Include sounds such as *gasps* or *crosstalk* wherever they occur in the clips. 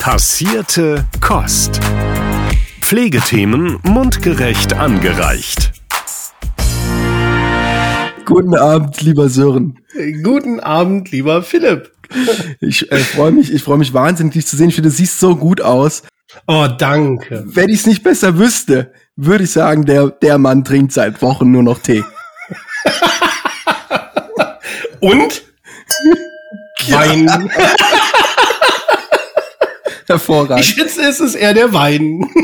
Passierte Kost. Pflegethemen mundgerecht angereicht. Guten Abend, lieber Sören. Guten Abend, lieber Philipp. Ich äh, freue mich, ich freue mich wahnsinnig, dich zu sehen. Ich finde, du siehst so gut aus. Oh, danke. Wenn ich es nicht besser wüsste, würde ich sagen, der, der Mann trinkt seit Wochen nur noch Tee. Und? Wein. *laughs* Hervorragend. Ich schätze, es ist eher der Wein. *laughs*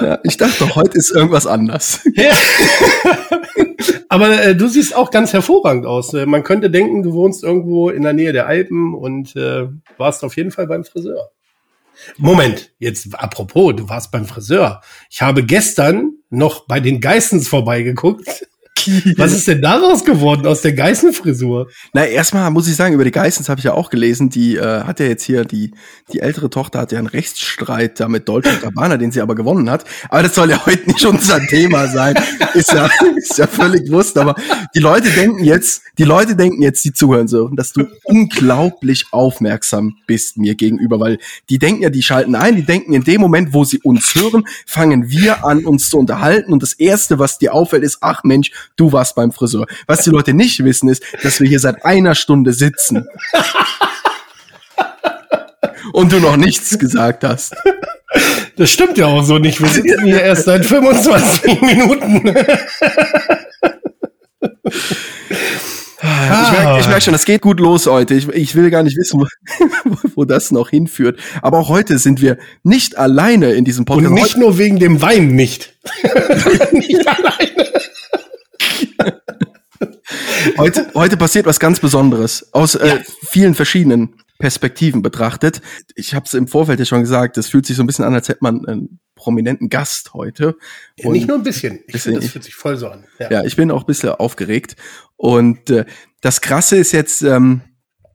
Ja, ich dachte, heute ist irgendwas anders. Ja. Aber äh, du siehst auch ganz hervorragend aus. Äh, Man könnte denken, du wohnst irgendwo in der Nähe der Alpen und äh, warst auf jeden Fall beim Friseur. Moment, jetzt apropos, du warst beim Friseur. Ich habe gestern noch bei den Geissens vorbeigeguckt. Was ist denn daraus geworden aus der Geißenfrisur? Na, erstmal muss ich sagen, über die Geissens habe ich ja auch gelesen, die äh, hat ja jetzt hier, die, die ältere Tochter hat ja einen Rechtsstreit da mit Dolce Gabbana, den sie aber gewonnen hat. Aber das soll ja heute nicht unser Thema sein. Ist ja, ist ja völlig bewusst. Aber die Leute denken jetzt, die Leute denken jetzt, die zuhören so, dass du unglaublich aufmerksam bist mir gegenüber, weil die denken ja, die schalten ein, die denken in dem Moment, wo sie uns hören, fangen wir an, uns zu unterhalten und das erste, was dir auffällt, ist, ach Mensch, du warst beim Friseur. Was die Leute nicht wissen, ist, dass wir hier seit einer Stunde sitzen. Und du noch nichts gesagt hast. Das stimmt ja auch so nicht. Wir sitzen hier erst seit 25 Minuten. Ich merke merk schon, das geht gut los heute. Ich, ich will gar nicht wissen, wo, *laughs* wo das noch hinführt. Aber auch heute sind wir nicht alleine in diesem Podcast. Und nicht nur wegen dem Wein nicht. *laughs* nicht alleine. Heute, heute passiert was ganz Besonderes. Aus äh, vielen verschiedenen Perspektiven betrachtet. Ich habe es im Vorfeld ja schon gesagt, es fühlt sich so ein bisschen an, als hätte man einen prominenten Gast heute. Ja, nicht nur ein bisschen. Ich Bisschen- das fühlt sich voll so an. Ja. Ja, ich bin auch ein bisschen aufgeregt. Und äh, das Krasse ist jetzt, ähm,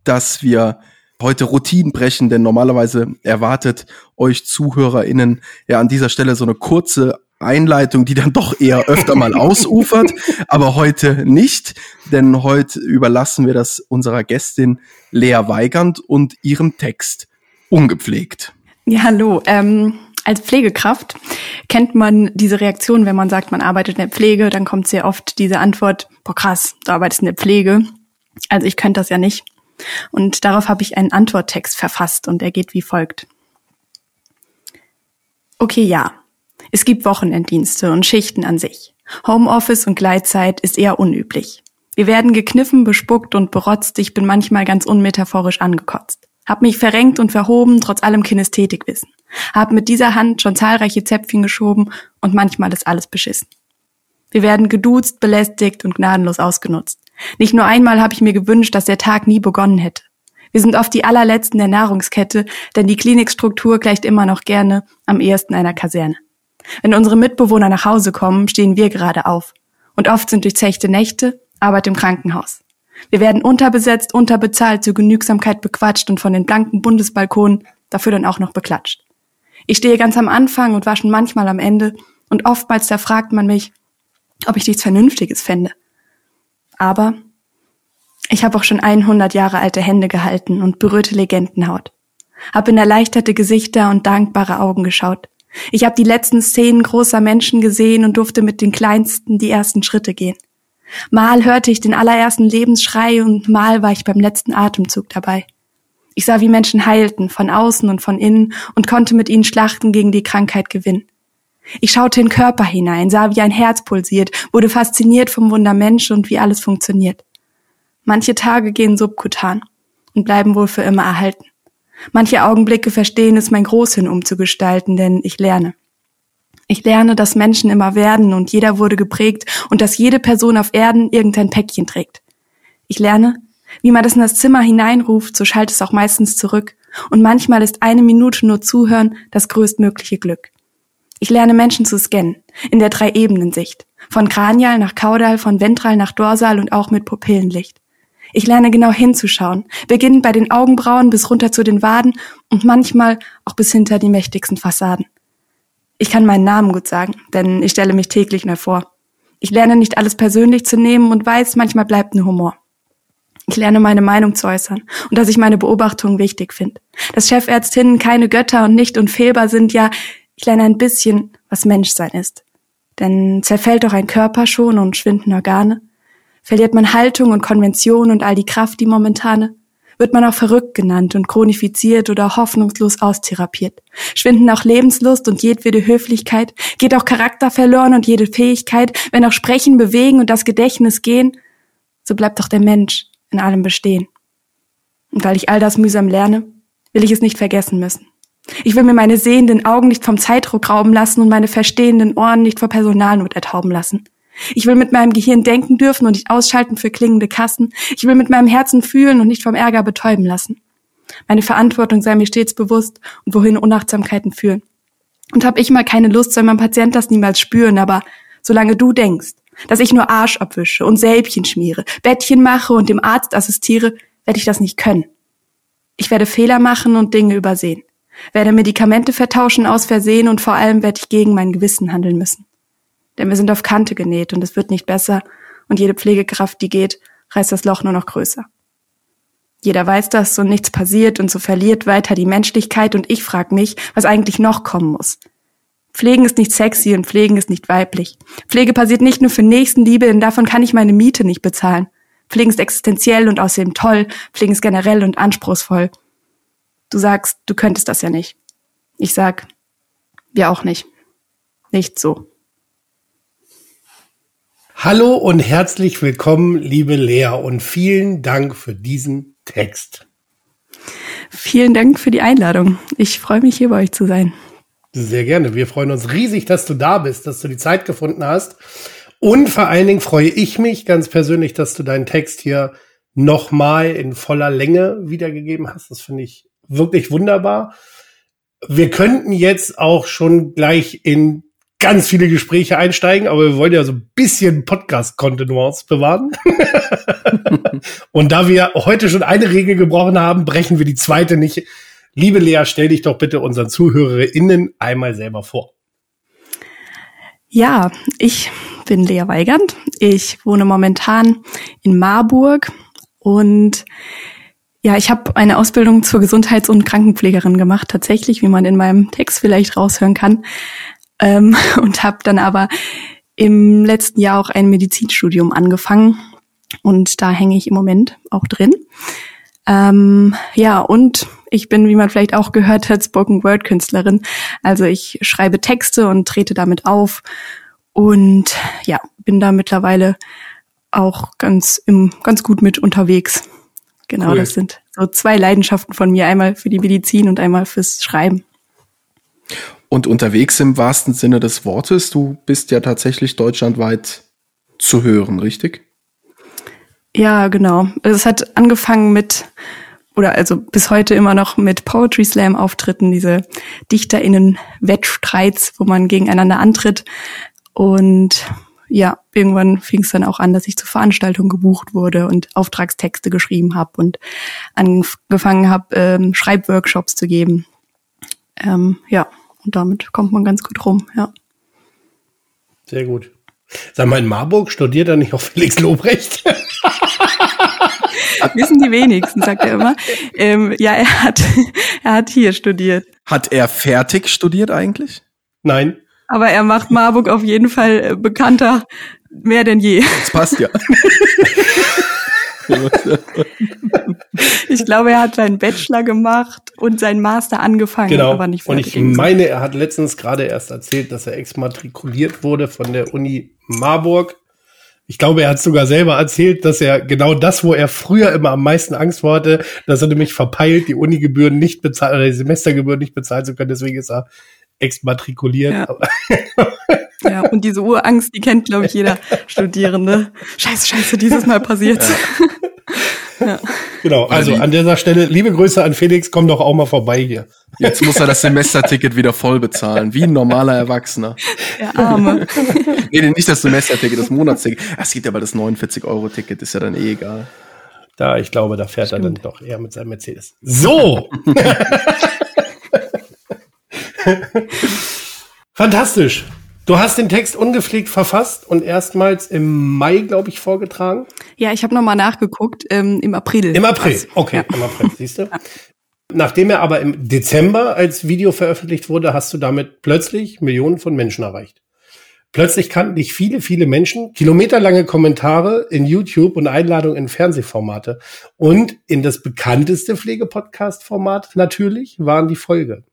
dass wir heute Routinen brechen, denn normalerweise erwartet euch ZuhörerInnen ja an dieser Stelle so eine kurze Einleitung, die dann doch eher öfter mal ausufert, *laughs* aber heute nicht, denn heute überlassen wir das unserer Gästin Lea Weigand und ihrem Text ungepflegt. Ja, hallo. Ähm, als Pflegekraft kennt man diese Reaktion, wenn man sagt, man arbeitet in der Pflege, dann kommt sehr oft diese Antwort, boah krass, du arbeitest in der Pflege. Also ich könnte das ja nicht. Und darauf habe ich einen Antworttext verfasst und er geht wie folgt. Okay, ja. Es gibt Wochenenddienste und Schichten an sich. Homeoffice und Gleitzeit ist eher unüblich. Wir werden gekniffen, bespuckt und berotzt. Ich bin manchmal ganz unmetaphorisch angekotzt. Hab mich verrenkt und verhoben, trotz allem Kinästhetikwissen. Hab mit dieser Hand schon zahlreiche Zäpfchen geschoben und manchmal ist alles beschissen. Wir werden geduzt, belästigt und gnadenlos ausgenutzt. Nicht nur einmal habe ich mir gewünscht, dass der Tag nie begonnen hätte. Wir sind oft die allerletzten der Nahrungskette, denn die Klinikstruktur gleicht immer noch gerne am ehesten einer Kaserne. Wenn unsere Mitbewohner nach Hause kommen, stehen wir gerade auf. Und oft sind durchzechte Nächte Arbeit im Krankenhaus. Wir werden unterbesetzt, unterbezahlt, zur Genügsamkeit bequatscht und von den blanken Bundesbalkonen dafür dann auch noch beklatscht. Ich stehe ganz am Anfang und waschen manchmal am Ende und oftmals da fragt man mich, ob ich nichts Vernünftiges fände. Aber ich habe auch schon 100 Jahre alte Hände gehalten und berührte Legendenhaut. Hab in erleichterte Gesichter und dankbare Augen geschaut. Ich habe die letzten Szenen großer Menschen gesehen und durfte mit den Kleinsten die ersten Schritte gehen. Mal hörte ich den allerersten Lebensschrei und mal war ich beim letzten Atemzug dabei. Ich sah, wie Menschen heilten, von außen und von innen, und konnte mit ihnen Schlachten gegen die Krankheit gewinnen. Ich schaute in Körper hinein, sah, wie ein Herz pulsiert, wurde fasziniert vom Wunder Mensch und wie alles funktioniert. Manche Tage gehen subkutan und bleiben wohl für immer erhalten. Manche Augenblicke verstehen es, mein Großhirn umzugestalten, denn ich lerne. Ich lerne, dass Menschen immer werden und jeder wurde geprägt und dass jede Person auf Erden irgendein Päckchen trägt. Ich lerne, wie man das in das Zimmer hineinruft, so schallt es auch meistens zurück und manchmal ist eine Minute nur Zuhören das größtmögliche Glück. Ich lerne Menschen zu scannen, in der Drei-Ebenen-Sicht. Von Kranial nach Kaudal, von Ventral nach Dorsal und auch mit Pupillenlicht. Ich lerne genau hinzuschauen, beginnend bei den Augenbrauen bis runter zu den Waden und manchmal auch bis hinter die mächtigsten Fassaden. Ich kann meinen Namen gut sagen, denn ich stelle mich täglich neu vor. Ich lerne nicht alles persönlich zu nehmen und weiß, manchmal bleibt nur Humor. Ich lerne meine Meinung zu äußern und dass ich meine Beobachtungen wichtig finde. Dass Chefärztinnen keine Götter und nicht unfehlbar sind, ja, ich lerne ein bisschen, was Menschsein ist. Denn zerfällt doch ein Körper schon und schwinden Organe? Verliert man Haltung und Konvention und all die Kraft, die momentane? Wird man auch verrückt genannt und chronifiziert oder hoffnungslos austherapiert? Schwinden auch Lebenslust und jedwede Höflichkeit? Geht auch Charakter verloren und jede Fähigkeit? Wenn auch Sprechen, Bewegen und das Gedächtnis gehen? So bleibt doch der Mensch in allem bestehen. Und weil ich all das mühsam lerne, will ich es nicht vergessen müssen. Ich will mir meine sehenden Augen nicht vom Zeitdruck rauben lassen und meine verstehenden Ohren nicht vor Personalnot ertauben lassen. Ich will mit meinem Gehirn denken dürfen und nicht ausschalten für klingende Kassen. Ich will mit meinem Herzen fühlen und nicht vom Ärger betäuben lassen. Meine Verantwortung sei mir stets bewusst und wohin Unachtsamkeiten führen. Und hab ich mal keine Lust, soll mein Patient das niemals spüren, aber solange du denkst, dass ich nur Arsch abwische und Sälbchen schmiere, Bettchen mache und dem Arzt assistiere, werde ich das nicht können. Ich werde Fehler machen und Dinge übersehen, werde Medikamente vertauschen aus Versehen und vor allem werde ich gegen mein Gewissen handeln müssen. Denn wir sind auf Kante genäht und es wird nicht besser und jede Pflegekraft, die geht, reißt das Loch nur noch größer. Jeder weiß das und nichts passiert und so verliert weiter die Menschlichkeit und ich frag mich, was eigentlich noch kommen muss. Pflegen ist nicht sexy und Pflegen ist nicht weiblich. Pflege passiert nicht nur für Nächstenliebe, denn davon kann ich meine Miete nicht bezahlen. Pflegen ist existenziell und außerdem toll. Pflegen ist generell und anspruchsvoll. Du sagst, du könntest das ja nicht. Ich sag, wir auch nicht. Nicht so. Hallo und herzlich willkommen, liebe Lea, und vielen Dank für diesen Text. Vielen Dank für die Einladung. Ich freue mich, hier bei euch zu sein. Sehr gerne. Wir freuen uns riesig, dass du da bist, dass du die Zeit gefunden hast. Und vor allen Dingen freue ich mich ganz persönlich, dass du deinen Text hier nochmal in voller Länge wiedergegeben hast. Das finde ich wirklich wunderbar. Wir könnten jetzt auch schon gleich in ganz viele Gespräche einsteigen, aber wir wollen ja so ein bisschen Podcast-Kontinuance bewahren. *laughs* Und da wir heute schon eine Regel gebrochen haben, brechen wir die zweite nicht Liebe Lea, stell dich doch bitte unseren ZuhörerInnen einmal selber vor. Ja, ich bin Lea Weigand. Ich wohne momentan in Marburg und ja, ich habe eine Ausbildung zur Gesundheits- und Krankenpflegerin gemacht, tatsächlich, wie man in meinem Text vielleicht raushören kann. Ähm, *laughs* und habe dann aber im letzten Jahr auch ein Medizinstudium angefangen und da hänge ich im Moment auch drin. Ähm, ja, und ich bin, wie man vielleicht auch gehört hat, Spoken Word Künstlerin. Also ich schreibe Texte und trete damit auf und ja, bin da mittlerweile auch ganz im, ganz gut mit unterwegs. Genau, cool. das sind so zwei Leidenschaften von mir, einmal für die Medizin und einmal fürs Schreiben. Und unterwegs im wahrsten Sinne des Wortes, du bist ja tatsächlich deutschlandweit zu hören, richtig? Ja, genau. Also es hat angefangen mit, oder also bis heute immer noch mit Poetry Slam Auftritten, diese DichterInnen-Wettstreits, wo man gegeneinander antritt. Und ja, irgendwann fing es dann auch an, dass ich zur Veranstaltung gebucht wurde und Auftragstexte geschrieben habe und angefangen habe, ähm, Schreibworkshops zu geben. Ähm, ja, und damit kommt man ganz gut rum, ja. Sehr gut. Sag mal, in Marburg studiert er nicht auch Felix Lobrecht? *laughs* Wissen die wenigsten, sagt er immer. Ähm, ja, er hat, *laughs* er hat hier studiert. Hat er fertig studiert eigentlich? Nein. Aber er macht Marburg auf jeden Fall äh, bekannter, mehr denn je. Das passt ja. *laughs* *laughs* ich glaube, er hat seinen Bachelor gemacht und seinen Master angefangen, genau. aber nicht fertig. Und ich meine, er hat letztens gerade erst erzählt, dass er exmatrikuliert wurde von der Uni Marburg. Ich glaube, er hat sogar selber erzählt, dass er genau das, wo er früher immer am meisten Angst vor hatte, dass er nämlich verpeilt, die Unigebühren nicht bezahlt oder die Semestergebühren nicht bezahlen zu können. Deswegen ist er exmatrikuliert. Ja. ja, und diese Urangst, die kennt, glaube ich, jeder Studierende. Scheiße, scheiße, dieses Mal passiert. *laughs* Ja. ja. Genau, also an dieser Stelle, liebe Grüße an Felix, komm doch auch mal vorbei hier. Jetzt muss er das Semesterticket wieder voll bezahlen, wie ein normaler Erwachsener. *laughs* Der Arme. *laughs* nee, nicht das Semesterticket, das Monatsticket. Es gibt aber das 49-Euro-Ticket, ist ja dann eh egal. Da, ich glaube, da fährt Stimmt. er dann doch eher mit seinem Mercedes. So! *laughs* Fantastisch. Du hast den Text ungepflegt verfasst und erstmals im Mai, glaube ich, vorgetragen. Ja, ich habe nochmal nachgeguckt, ähm, im April. Im April, okay, ja. im April, *laughs* siehst du. Nachdem er aber im Dezember als Video veröffentlicht wurde, hast du damit plötzlich Millionen von Menschen erreicht. Plötzlich kannten dich viele, viele Menschen, kilometerlange Kommentare in YouTube und Einladungen in Fernsehformate. Und in das bekannteste Pflegepodcast-Format natürlich waren die Folge.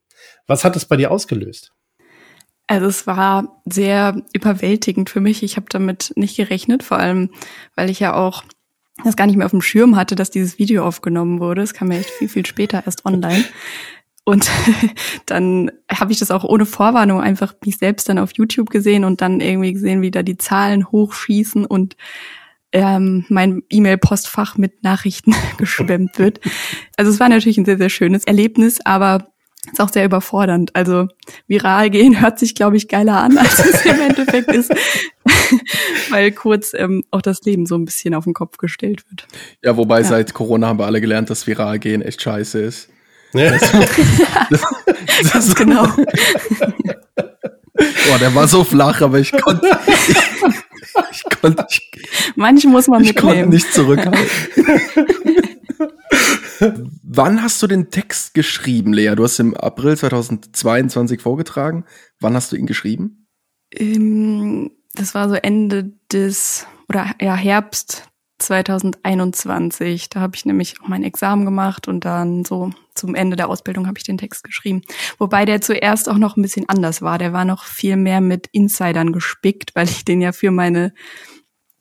Was hat es bei dir ausgelöst? Also es war sehr überwältigend für mich. Ich habe damit nicht gerechnet, vor allem weil ich ja auch das gar nicht mehr auf dem Schirm hatte, dass dieses Video aufgenommen wurde. Es kam ja echt viel, viel später erst online. Und *laughs* dann habe ich das auch ohne Vorwarnung einfach mich selbst dann auf YouTube gesehen und dann irgendwie gesehen, wie da die Zahlen hochschießen und ähm, mein E-Mail-Postfach mit Nachrichten *laughs* geschwemmt wird. Also es war natürlich ein sehr, sehr schönes Erlebnis, aber ist auch sehr überfordernd. Also viral gehen *laughs* hört sich, glaube ich, geiler an, als es im Endeffekt ist, *laughs* weil kurz ähm, auch das Leben so ein bisschen auf den Kopf gestellt wird. Ja, wobei ja. seit Corona haben wir alle gelernt, dass viral gehen echt scheiße ist. Ja. Das, *laughs* das, das, das genau. Boah, der war so flach, aber ich konnte, ich, ich konnte, ich, Manche muss man ich mitnehmen. konnte nicht zurückhalten. Wann hast du den Text geschrieben, Lea? Du hast im April 2022 vorgetragen. Wann hast du ihn geschrieben? Ähm, das war so Ende des oder ja Herbst 2021. Da habe ich nämlich auch mein Examen gemacht und dann so zum Ende der Ausbildung habe ich den Text geschrieben. Wobei der zuerst auch noch ein bisschen anders war. Der war noch viel mehr mit Insidern gespickt, weil ich den ja für meine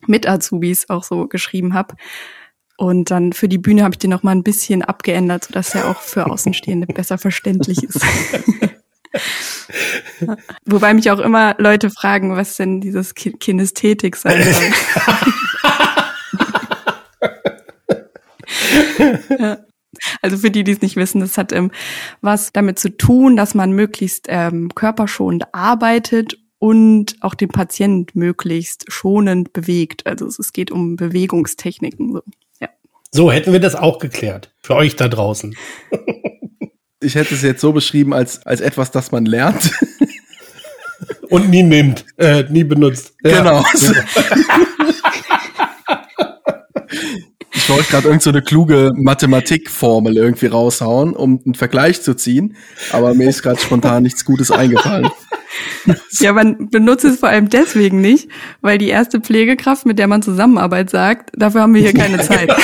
Mit-Azubis auch so geschrieben habe. Und dann für die Bühne habe ich den noch mal ein bisschen abgeändert, sodass er auch für Außenstehende *laughs* besser verständlich ist. *laughs* Wobei mich auch immer Leute fragen, was denn dieses Kinästhetik sein soll. *laughs* ja. Also für die, die es nicht wissen, das hat ähm, was damit zu tun, dass man möglichst ähm, körperschonend arbeitet und auch den Patient möglichst schonend bewegt. Also es geht um Bewegungstechniken. So. So hätten wir das auch geklärt. Für euch da draußen. *laughs* Ich hätte es jetzt so beschrieben als, als etwas, das man lernt. *laughs* Und nie nimmt, äh, nie benutzt. Genau. Ja. *laughs* Ich wollte gerade irgend so eine kluge Mathematikformel irgendwie raushauen, um einen Vergleich zu ziehen, aber mir ist gerade spontan nichts Gutes eingefallen. *laughs* Ja, man benutzt es vor allem deswegen nicht, weil die erste Pflegekraft, mit der man Zusammenarbeit sagt, dafür haben wir hier keine Zeit.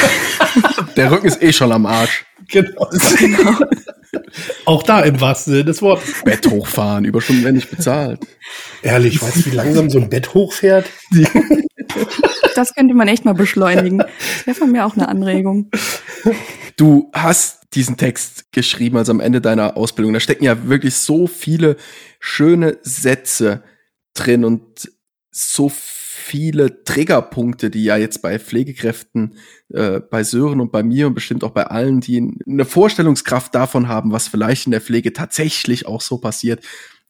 *laughs* Der Rücken ist eh schon am Arsch. Genau. genau. Auch da im wahrsten Sinne des Wortes. Bett hochfahren, Überstunden werden nicht bezahlt. Ehrlich, weißt du, wie langsam so ein Bett hochfährt? Das könnte man echt mal beschleunigen. Das wäre von mir auch eine Anregung. Du hast diesen Text geschrieben, also am Ende deiner Ausbildung. Da stecken ja wirklich so viele schöne Sätze drin und so viele Triggerpunkte, die ja jetzt bei Pflegekräften, äh, bei Sören und bei mir und bestimmt auch bei allen, die eine Vorstellungskraft davon haben, was vielleicht in der Pflege tatsächlich auch so passiert,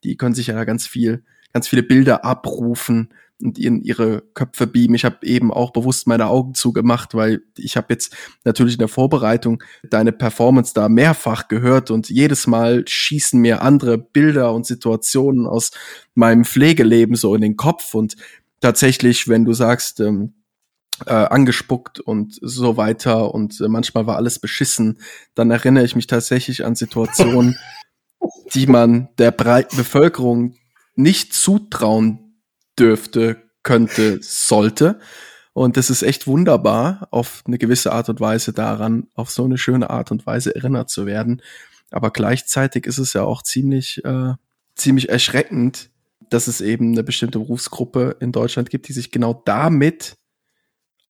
die können sich ja ganz viel, ganz viele Bilder abrufen und in ihre Köpfe beamen. Ich habe eben auch bewusst meine Augen zugemacht, weil ich habe jetzt natürlich in der Vorbereitung deine Performance da mehrfach gehört und jedes Mal schießen mir andere Bilder und Situationen aus meinem Pflegeleben so in den Kopf und tatsächlich, wenn du sagst, ähm, äh, angespuckt und so weiter und äh, manchmal war alles beschissen, dann erinnere ich mich tatsächlich an Situationen, *laughs* die man der breiten Bevölkerung nicht zutrauen dürfte, könnte, sollte. Und das ist echt wunderbar, auf eine gewisse Art und Weise daran, auf so eine schöne Art und Weise erinnert zu werden. Aber gleichzeitig ist es ja auch ziemlich, äh, ziemlich erschreckend, dass es eben eine bestimmte Berufsgruppe in Deutschland gibt, die sich genau damit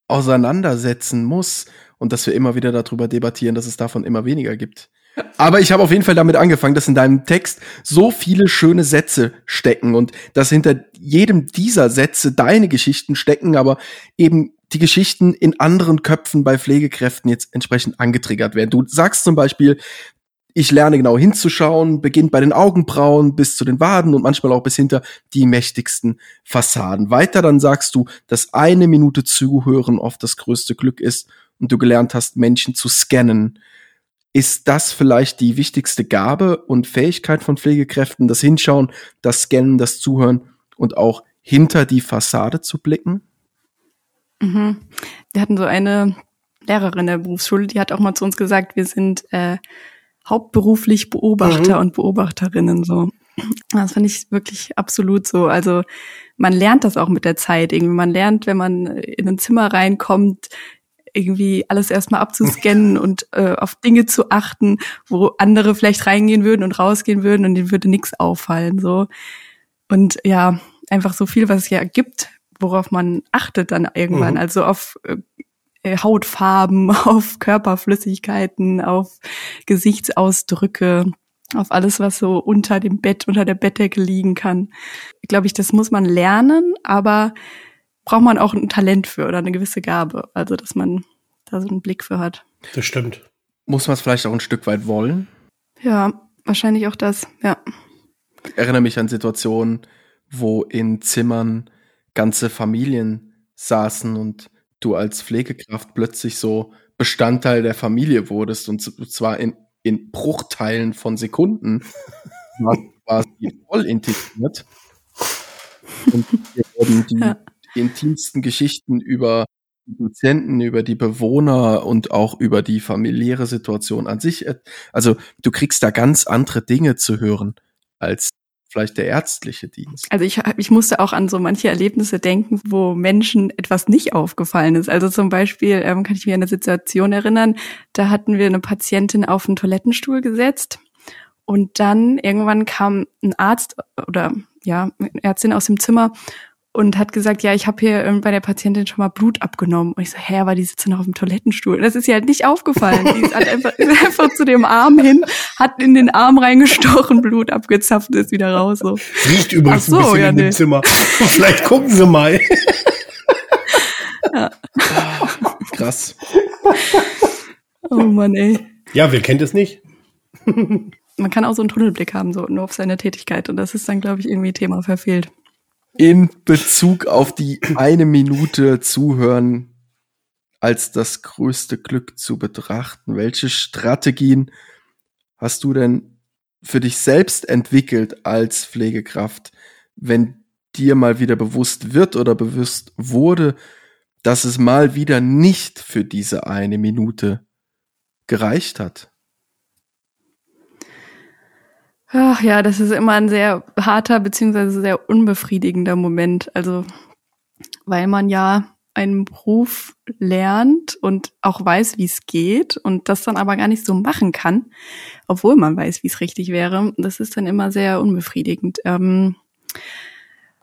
auseinandersetzen muss und dass wir immer wieder darüber debattieren, dass es davon immer weniger gibt. Aber ich habe auf jeden Fall damit angefangen, dass in deinem Text so viele schöne Sätze stecken und dass hinter jedem dieser Sätze deine Geschichten stecken, aber eben die Geschichten in anderen Köpfen bei Pflegekräften jetzt entsprechend angetriggert werden. Du sagst zum Beispiel, ich lerne genau hinzuschauen, beginnt bei den Augenbrauen bis zu den Waden und manchmal auch bis hinter die mächtigsten Fassaden. Weiter dann sagst du, dass eine Minute zuhören oft das größte Glück ist und du gelernt hast, Menschen zu scannen ist das vielleicht die wichtigste Gabe und Fähigkeit von Pflegekräften, das Hinschauen, das Scannen, das Zuhören und auch hinter die Fassade zu blicken? Mhm. Wir hatten so eine Lehrerin der Berufsschule, die hat auch mal zu uns gesagt, wir sind äh, hauptberuflich Beobachter mhm. und Beobachterinnen so. Das finde ich wirklich absolut so. Also man lernt das auch mit der Zeit irgendwie. Man lernt, wenn man in ein Zimmer reinkommt, irgendwie alles erstmal abzuscannen und äh, auf Dinge zu achten, wo andere vielleicht reingehen würden und rausgehen würden und denen würde nichts auffallen. So. Und ja, einfach so viel, was es ja gibt, worauf man achtet dann irgendwann. Mhm. Also auf äh, Hautfarben, *laughs* auf Körperflüssigkeiten, auf Gesichtsausdrücke, auf alles, was so unter dem Bett, unter der Bettdecke liegen kann. Ich glaube ich, das muss man lernen, aber braucht man auch ein Talent für oder eine gewisse Gabe. Also, dass man da so einen Blick für hat. Das stimmt. Muss man es vielleicht auch ein Stück weit wollen? Ja, wahrscheinlich auch das, ja. Ich erinnere mich an Situationen, wo in Zimmern ganze Familien saßen und du als Pflegekraft plötzlich so Bestandteil der Familie wurdest und zwar in, in Bruchteilen von Sekunden *laughs* war, sie voll integriert. Und wir wurden die ja intimsten Geschichten über die Patienten, über die Bewohner und auch über die familiäre Situation an sich. Also du kriegst da ganz andere Dinge zu hören als vielleicht der ärztliche Dienst. Also ich, ich musste auch an so manche Erlebnisse denken, wo Menschen etwas nicht aufgefallen ist. Also zum Beispiel ähm, kann ich mich an eine Situation erinnern, da hatten wir eine Patientin auf einen Toilettenstuhl gesetzt und dann irgendwann kam ein Arzt oder ja, Ärztin aus dem Zimmer und hat gesagt, ja, ich habe hier ähm, bei der Patientin schon mal Blut abgenommen. Und ich so, hä, aber die sitzt noch auf dem Toilettenstuhl. Und das ist ihr halt nicht aufgefallen. Die ist halt einfach, ist einfach zu dem Arm hin, hat in den Arm reingestochen, Blut abgezapft und ist wieder raus. So. Riecht übrigens so, ein bisschen ja, in nee. dem Zimmer. *laughs* Vielleicht gucken Sie mal. Ja. *laughs* Krass. Oh Mann, ey. Ja, wer kennt es nicht? Man kann auch so einen Tunnelblick haben, so nur auf seine Tätigkeit. Und das ist dann, glaube ich, irgendwie Thema verfehlt in Bezug auf die eine Minute zuhören als das größte Glück zu betrachten. Welche Strategien hast du denn für dich selbst entwickelt als Pflegekraft, wenn dir mal wieder bewusst wird oder bewusst wurde, dass es mal wieder nicht für diese eine Minute gereicht hat? Ach ja, das ist immer ein sehr harter beziehungsweise sehr unbefriedigender Moment. Also, weil man ja einen Beruf lernt und auch weiß, wie es geht und das dann aber gar nicht so machen kann, obwohl man weiß, wie es richtig wäre. Das ist dann immer sehr unbefriedigend. Ähm,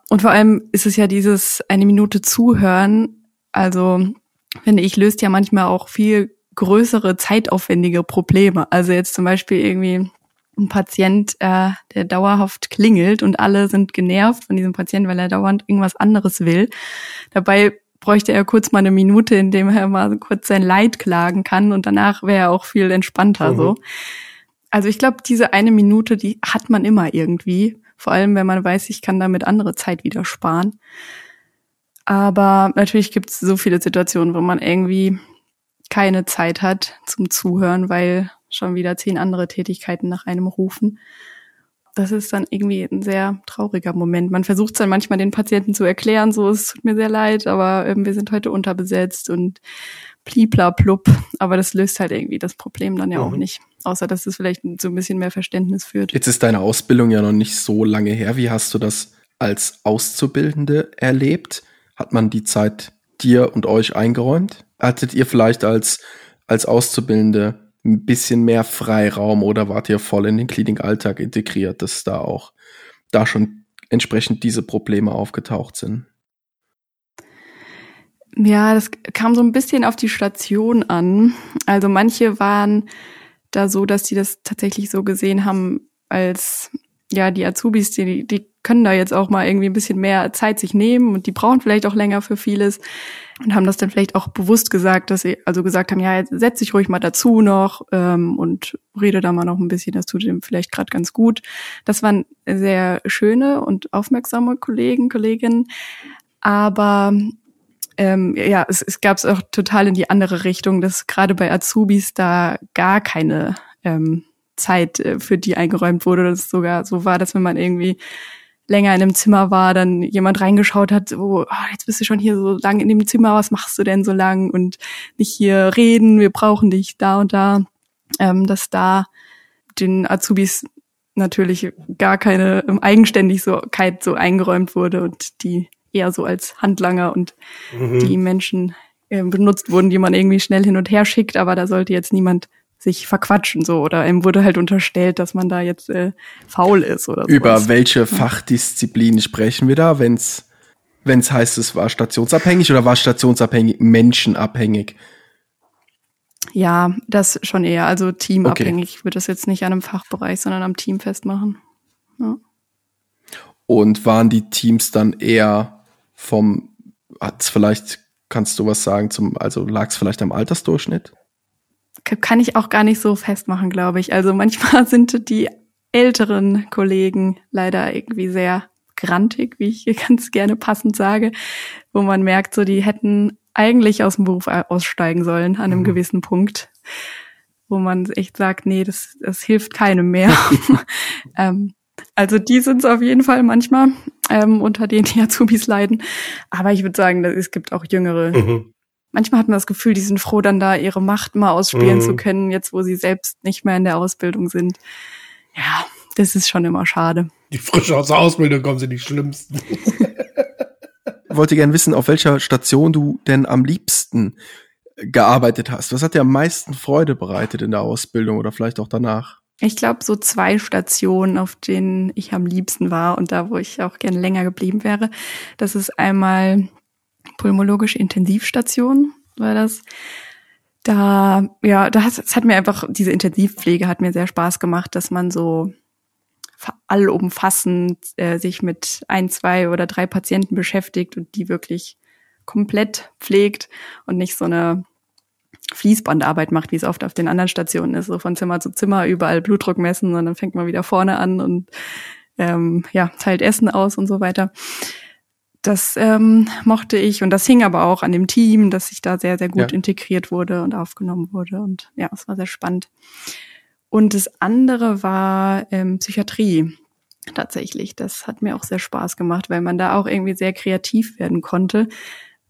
und vor allem ist es ja dieses eine Minute zuhören. Also, finde ich, löst ja manchmal auch viel größere zeitaufwendige Probleme. Also jetzt zum Beispiel irgendwie ein Patient, äh, der dauerhaft klingelt und alle sind genervt von diesem Patienten, weil er dauernd irgendwas anderes will. Dabei bräuchte er kurz mal eine Minute, in dem er mal kurz sein Leid klagen kann und danach wäre er auch viel entspannter mhm. so. Also ich glaube, diese eine Minute, die hat man immer irgendwie. Vor allem, wenn man weiß, ich kann damit andere Zeit wieder sparen. Aber natürlich gibt es so viele Situationen, wo man irgendwie keine Zeit hat zum Zuhören, weil schon wieder zehn andere Tätigkeiten nach einem rufen. Das ist dann irgendwie ein sehr trauriger Moment. Man versucht dann manchmal den Patienten zu erklären, so es tut mir sehr leid, aber ähm, wir sind heute unterbesetzt und plipla plupp. Aber das löst halt irgendwie das Problem dann ja mhm. auch nicht. Außer dass es vielleicht so ein bisschen mehr Verständnis führt. Jetzt ist deine Ausbildung ja noch nicht so lange her. Wie hast du das als Auszubildende erlebt? Hat man die Zeit dir und euch eingeräumt? Hattet ihr vielleicht als, als Auszubildende ein bisschen mehr Freiraum oder wart ihr voll in den Klinikalltag integriert, dass da auch da schon entsprechend diese Probleme aufgetaucht sind? Ja, das kam so ein bisschen auf die Station an. Also manche waren da so, dass die das tatsächlich so gesehen haben, als ja, die Azubis, die, die können da jetzt auch mal irgendwie ein bisschen mehr Zeit sich nehmen und die brauchen vielleicht auch länger für vieles und haben das dann vielleicht auch bewusst gesagt, dass sie also gesagt haben, ja, jetzt setz dich ruhig mal dazu noch ähm, und rede da mal noch ein bisschen, das tut dem vielleicht gerade ganz gut. Das waren sehr schöne und aufmerksame Kollegen, Kolleginnen, aber ähm, ja, es, es gab es auch total in die andere Richtung, dass gerade bei Azubis da gar keine ähm, Zeit äh, für die eingeräumt wurde, dass es sogar so war, dass wenn man irgendwie länger in einem Zimmer war, dann jemand reingeschaut hat, so, oh, jetzt bist du schon hier so lang in dem Zimmer, was machst du denn so lang und nicht hier reden, wir brauchen dich da und da, ähm, dass da den Azubis natürlich gar keine ähm, Eigenständigkeit so eingeräumt wurde und die eher so als Handlanger und mhm. die Menschen äh, benutzt wurden, die man irgendwie schnell hin und her schickt, aber da sollte jetzt niemand sich verquatschen so oder ihm wurde halt unterstellt, dass man da jetzt äh, faul ist oder so. Über welche Fachdisziplin sprechen wir da, wenn's wenn's heißt, es war stationsabhängig oder war stationsabhängig menschenabhängig? Ja, das schon eher. Also teamabhängig. Okay. Ich würde das jetzt nicht an einem Fachbereich, sondern am Team festmachen. Ja. Und waren die Teams dann eher vom, hat's vielleicht, kannst du was sagen zum, also lag es vielleicht am Altersdurchschnitt? Kann ich auch gar nicht so festmachen, glaube ich. Also manchmal *laughs* sind die älteren Kollegen leider irgendwie sehr grantig, wie ich *laughs* ganz gerne passend sage, wo man merkt, so die hätten eigentlich aus dem Beruf aussteigen sollen an einem mhm. gewissen Punkt, wo man echt sagt, nee, das, das hilft keinem mehr. *laughs* ähm, also die sind es auf jeden Fall manchmal, ähm, unter denen die Azubis leiden. Aber ich würde sagen, es gibt auch jüngere. Mhm. Manchmal hat man das Gefühl, die sind froh, dann da ihre Macht mal ausspielen mhm. zu können, jetzt wo sie selbst nicht mehr in der Ausbildung sind. Ja, das ist schon immer schade. Die frisch aus der Ausbildung kommen sind die schlimmsten. *laughs* wollte gerne wissen, auf welcher Station du denn am liebsten gearbeitet hast. Was hat dir am meisten Freude bereitet in der Ausbildung oder vielleicht auch danach? Ich glaube, so zwei Stationen, auf denen ich am liebsten war und da, wo ich auch gerne länger geblieben wäre. Das ist einmal pulmologische Intensivstation, war das. Da, ja, da hat, es hat mir einfach, diese Intensivpflege hat mir sehr Spaß gemacht, dass man so allumfassend äh, sich mit ein, zwei oder drei Patienten beschäftigt und die wirklich komplett pflegt und nicht so eine Fließbandarbeit macht, wie es oft auf den anderen Stationen ist, so von Zimmer zu Zimmer, überall Blutdruck messen und dann fängt man wieder vorne an und ähm, ja, teilt Essen aus und so weiter. Das ähm, mochte ich und das hing aber auch an dem Team, dass ich da sehr, sehr gut ja. integriert wurde und aufgenommen wurde und ja, es war sehr spannend. Und das andere war ähm, Psychiatrie tatsächlich. Das hat mir auch sehr Spaß gemacht, weil man da auch irgendwie sehr kreativ werden konnte.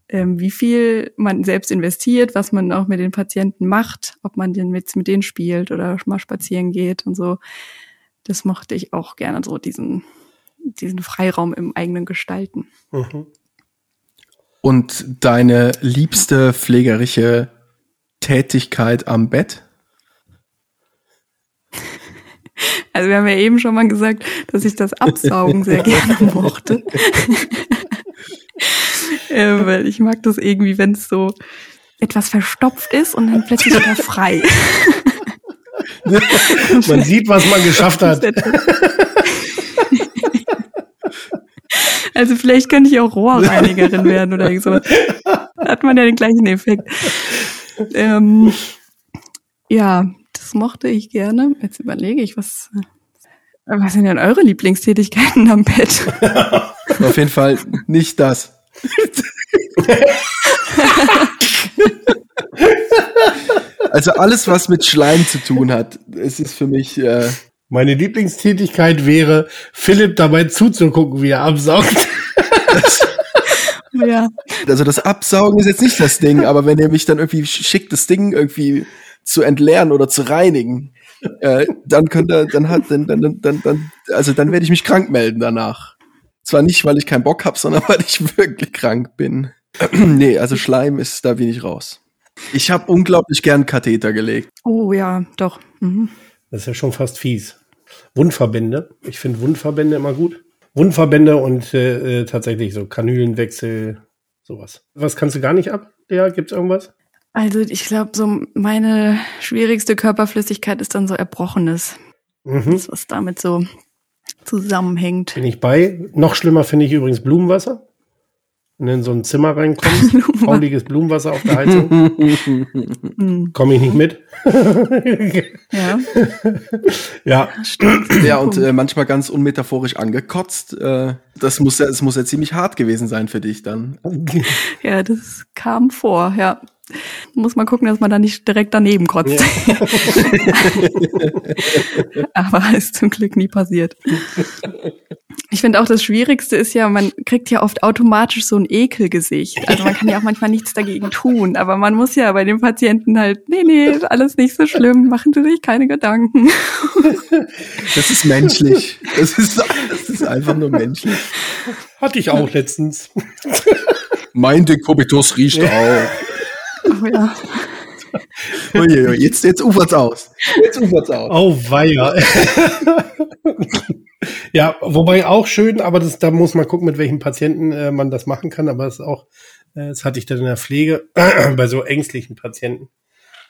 Ähm, wie viel man selbst investiert, was man auch mit den Patienten macht, ob man den mit, mit denen spielt oder mal spazieren geht und so. Das mochte ich auch gerne, so diesen, diesen Freiraum im eigenen Gestalten. Mhm. Und deine liebste pflegerische Tätigkeit am Bett? *laughs* Also wir haben ja eben schon mal gesagt, dass ich das Absaugen sehr gerne *laughs* mochte. *laughs* äh, weil ich mag das irgendwie, wenn es so etwas verstopft ist und dann plötzlich wieder frei. man sieht, was man geschafft hat. Also vielleicht könnte ich auch Rohrreinigerin *laughs* werden oder so. Da hat man ja den gleichen Effekt. Ähm, ja, das mochte ich gerne. Jetzt überlege ich, was, was sind denn eure Lieblingstätigkeiten am Bett? *laughs* Auf jeden Fall nicht das. *laughs* also alles, was mit Schleim zu tun hat, es ist für mich. Äh Meine Lieblingstätigkeit wäre, Philipp dabei zuzugucken, wie er absaugt. ja. Also das Absaugen ist jetzt nicht das Ding, aber wenn er mich dann irgendwie schickt, das Ding irgendwie zu entleeren oder zu reinigen, äh, dann könnte, dann hat, dann, dann, dann, dann, also dann werde ich mich krank melden danach. Zwar nicht, weil ich keinen Bock habe, sondern weil ich wirklich krank bin. *clears throat* nee, also Schleim ist da wenig raus. Ich habe unglaublich gern Katheter gelegt. Oh ja, doch. Mhm. Das ist ja schon fast fies. Wundverbände. Ich finde Wundverbände immer gut. Wundverbände und äh, äh, tatsächlich so Kanülenwechsel, sowas. Was kannst du gar nicht ab? Ja, gibt's irgendwas? Also ich glaube, so meine schwierigste Körperflüssigkeit ist dann so Erbrochenes. Mhm. Das, was damit so zusammenhängt. Bin ich bei. Noch schlimmer finde ich übrigens Blumenwasser. Wenn du in so ein Zimmer reinkommst, *laughs* fauliges Blumenwasser auf der Heizung. Hm. Komme ich nicht mit. *laughs* ja. Ja. Ja, und äh, manchmal ganz unmetaphorisch angekotzt. Äh, das muss ja, es muss ja ziemlich hart gewesen sein für dich dann. *laughs* Ja, das kam vor, ja. Muss man gucken, dass man da nicht direkt daneben kotzt. Ja. *laughs* Aber ist zum Glück nie passiert. Ich finde auch das Schwierigste ist ja, man kriegt ja oft automatisch so ein Ekelgesicht. Also man kann ja auch manchmal nichts dagegen tun, aber man muss ja bei den Patienten halt, nee, nee, alles nicht so schlimm, machen Sie sich keine Gedanken. Das ist menschlich. Das ist, das ist einfach nur menschlich. Hatte ich auch letztens. Mein Dekubitus riecht auch. Oh, ja. Uiuiui, jetzt, jetzt ufert's aus. Jetzt ufert's aus. Oh, weia. ja, wobei auch schön, aber das, da muss man gucken, mit welchen Patienten äh, man das machen kann. Aber es ist auch, äh, das hatte ich dann in der Pflege *clears throat* bei so ängstlichen Patienten,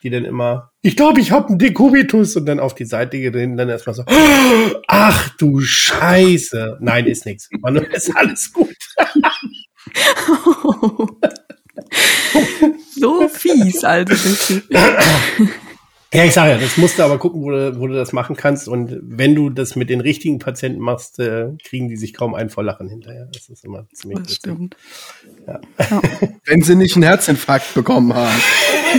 die dann immer, ich glaube, ich habe einen Dekubitus und dann auf die Seite gehen, dann erstmal so, *gasps* ach du Scheiße. Nein, ist nichts. Man, ist alles gut. *laughs* *laughs* *laughs* so fies, also wirklich. *clears throat* Ja, ich sage ja, das musst du aber gucken, wo du, wo du das machen kannst. Und wenn du das mit den richtigen Patienten machst, äh, kriegen die sich kaum ein vor Lachen hinterher. Das ist immer ziemlich Das stimmt. Ja. *laughs* Wenn sie nicht einen Herzinfarkt bekommen haben,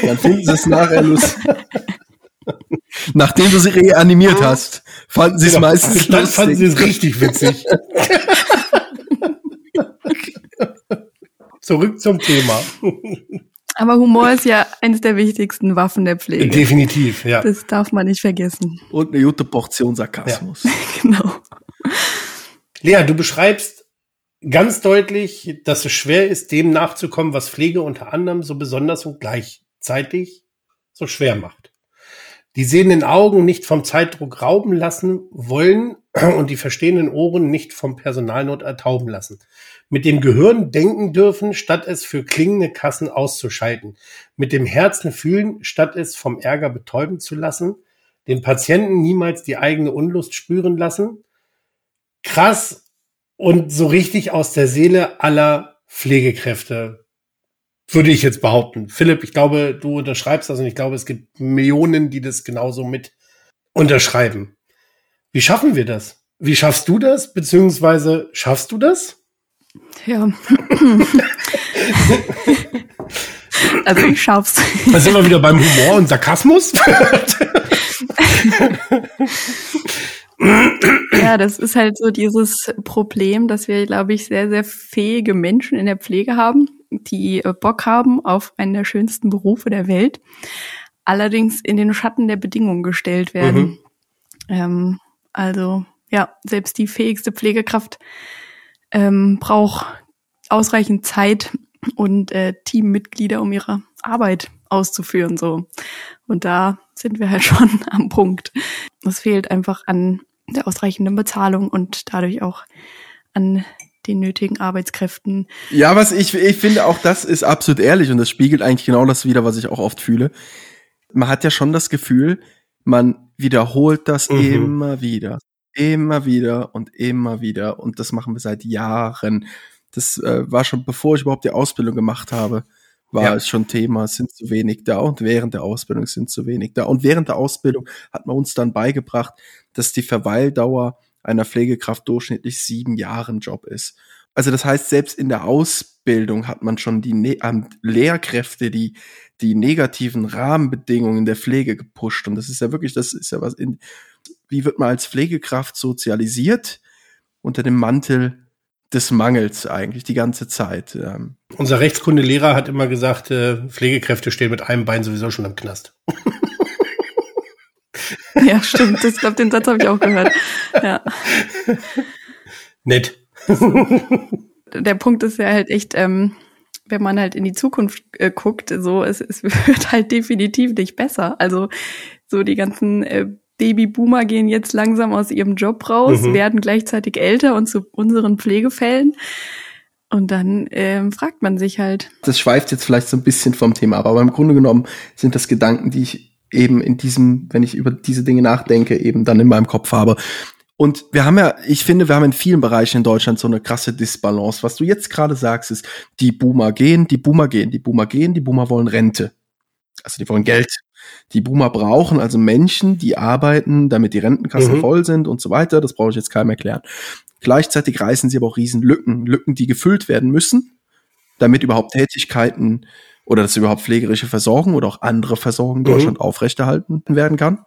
dann finden sie es nachher lustig. Nachdem du sie reanimiert hast, fanden sie es Genau. meistens Dann fanden sie lustig. es richtig witzig. *laughs* Zurück zum Thema. Aber Humor ist ja eines der wichtigsten Waffen der Pflege. Definitiv, ja. Das darf man nicht vergessen. Und eine gute Portion Sarkasmus. *laughs* Genau. Lea, du beschreibst ganz deutlich, dass es schwer ist, dem nachzukommen, was Pflege unter anderem so besonders und gleichzeitig so schwer macht. Die sehenden Augen nicht vom Zeitdruck rauben lassen wollen *clears throat* und die verstehenden Ohren nicht vom Personalnot ertauben lassen. Mit dem Gehirn denken dürfen, statt es für klingende Kassen auszuschalten. Mit dem Herzen fühlen, statt es vom Ärger betäuben zu lassen. Den Patienten niemals die eigene Unlust spüren lassen. Krass und so richtig aus der Seele aller Pflegekräfte, würde ich jetzt behaupten. Philipp, ich glaube, du unterschreibst das und ich glaube, es gibt Millionen, die das genauso mit unterschreiben. Wie schaffen wir das? Wie schaffst du das? Beziehungsweise schaffst du das? Ja. *laughs* also ich schaff's. Da sind wir wieder beim Humor und Sarkasmus. *laughs* Ja, das ist halt so dieses Problem, dass wir, glaube ich, sehr, sehr fähige Menschen in der Pflege haben, die äh, Bock haben auf einen der schönsten Berufe der Welt, allerdings in den Schatten der Bedingungen gestellt werden. Ähm, also ja, selbst die fähigste Pflegekraft ähm, braucht ausreichend Zeit und äh, Teammitglieder, um ihre Arbeit auszuführen. So. Und da sind wir halt *laughs* schon am Punkt. Es fehlt einfach an der ausreichenden Bezahlung und dadurch auch an den nötigen Arbeitskräften. Ja, was ich, ich finde auch das ist absolut ehrlich und das spiegelt eigentlich genau das wieder, was ich auch oft fühle. Man hat ja schon das Gefühl, man wiederholt das Mhm. immer wieder, immer wieder und immer wieder und das machen wir seit Jahren. Das äh, war schon bevor ich überhaupt die Ausbildung gemacht habe, war Ja. es schon Thema, es sind zu wenig da und während der Ausbildung sind zu wenig da und während der Ausbildung hat man uns dann beigebracht, dass die Verweildauer einer Pflegekraft durchschnittlich sieben Jahre im Job ist. Also das heißt, selbst in der Ausbildung hat man schon die ne ähm, Lehrkräfte, die die negativen Rahmenbedingungen der Pflege gepusht. Und das ist ja wirklich, das ist ja was in, wie wird man als Pflegekraft sozialisiert? Unter dem Mantel des Mangels eigentlich die ganze Zeit. Ähm, Unser Rechtskundelehrer hat immer gesagt, äh, Pflegekräfte stehen mit einem Bein sowieso schon im Knast. *laughs* *laughs* Ja, stimmt. Das glaube, den Satz habe ich auch gehört. Ja. Nett. *laughs* Der Punkt ist ja halt echt, ähm, wenn man halt in die Zukunft äh, guckt, so es, es *laughs* wird halt definitiv nicht besser. Also so die ganzen äh, Babyboomer gehen jetzt langsam aus ihrem Job raus, Mhm. werden gleichzeitig älter und zu unseren Pflegefällen. Und dann ähm, fragt man sich halt, das schweift jetzt vielleicht so ein bisschen vom Thema ab, aber im Grunde genommen sind das Gedanken, die ich eben in diesem, wenn ich über diese Dinge nachdenke, eben dann in meinem Kopf habe. Und wir haben ja, ich finde, wir haben in vielen Bereichen in Deutschland so eine krasse Disbalance. Was du jetzt gerade sagst, ist, die Boomer gehen, die Boomer gehen, die Boomer gehen, die Boomer wollen Rente. Also die wollen Geld. Die Boomer brauchen also Menschen, die arbeiten, damit die Rentenkassen Mhm. voll sind und so weiter. Das brauche ich jetzt keinem erklären. Gleichzeitig reißen sie aber auch riesen Lücken, Lücken, die gefüllt werden müssen, damit überhaupt Tätigkeiten oder dass überhaupt pflegerische Versorgung oder auch andere Versorgung in Mhm. Deutschland aufrechterhalten werden kann.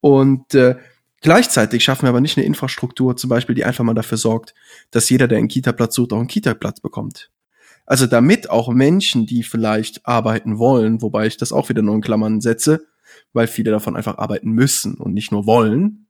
Und äh, Gleichzeitig schaffen wir aber nicht eine Infrastruktur, zum Beispiel, die einfach mal dafür sorgt, dass jeder, der einen Kita-Platz sucht, auch einen Kita-Platz bekommt. Also damit auch Menschen, die vielleicht arbeiten wollen, wobei ich das auch wieder nur in Klammern setze, weil viele davon einfach arbeiten müssen und nicht nur wollen,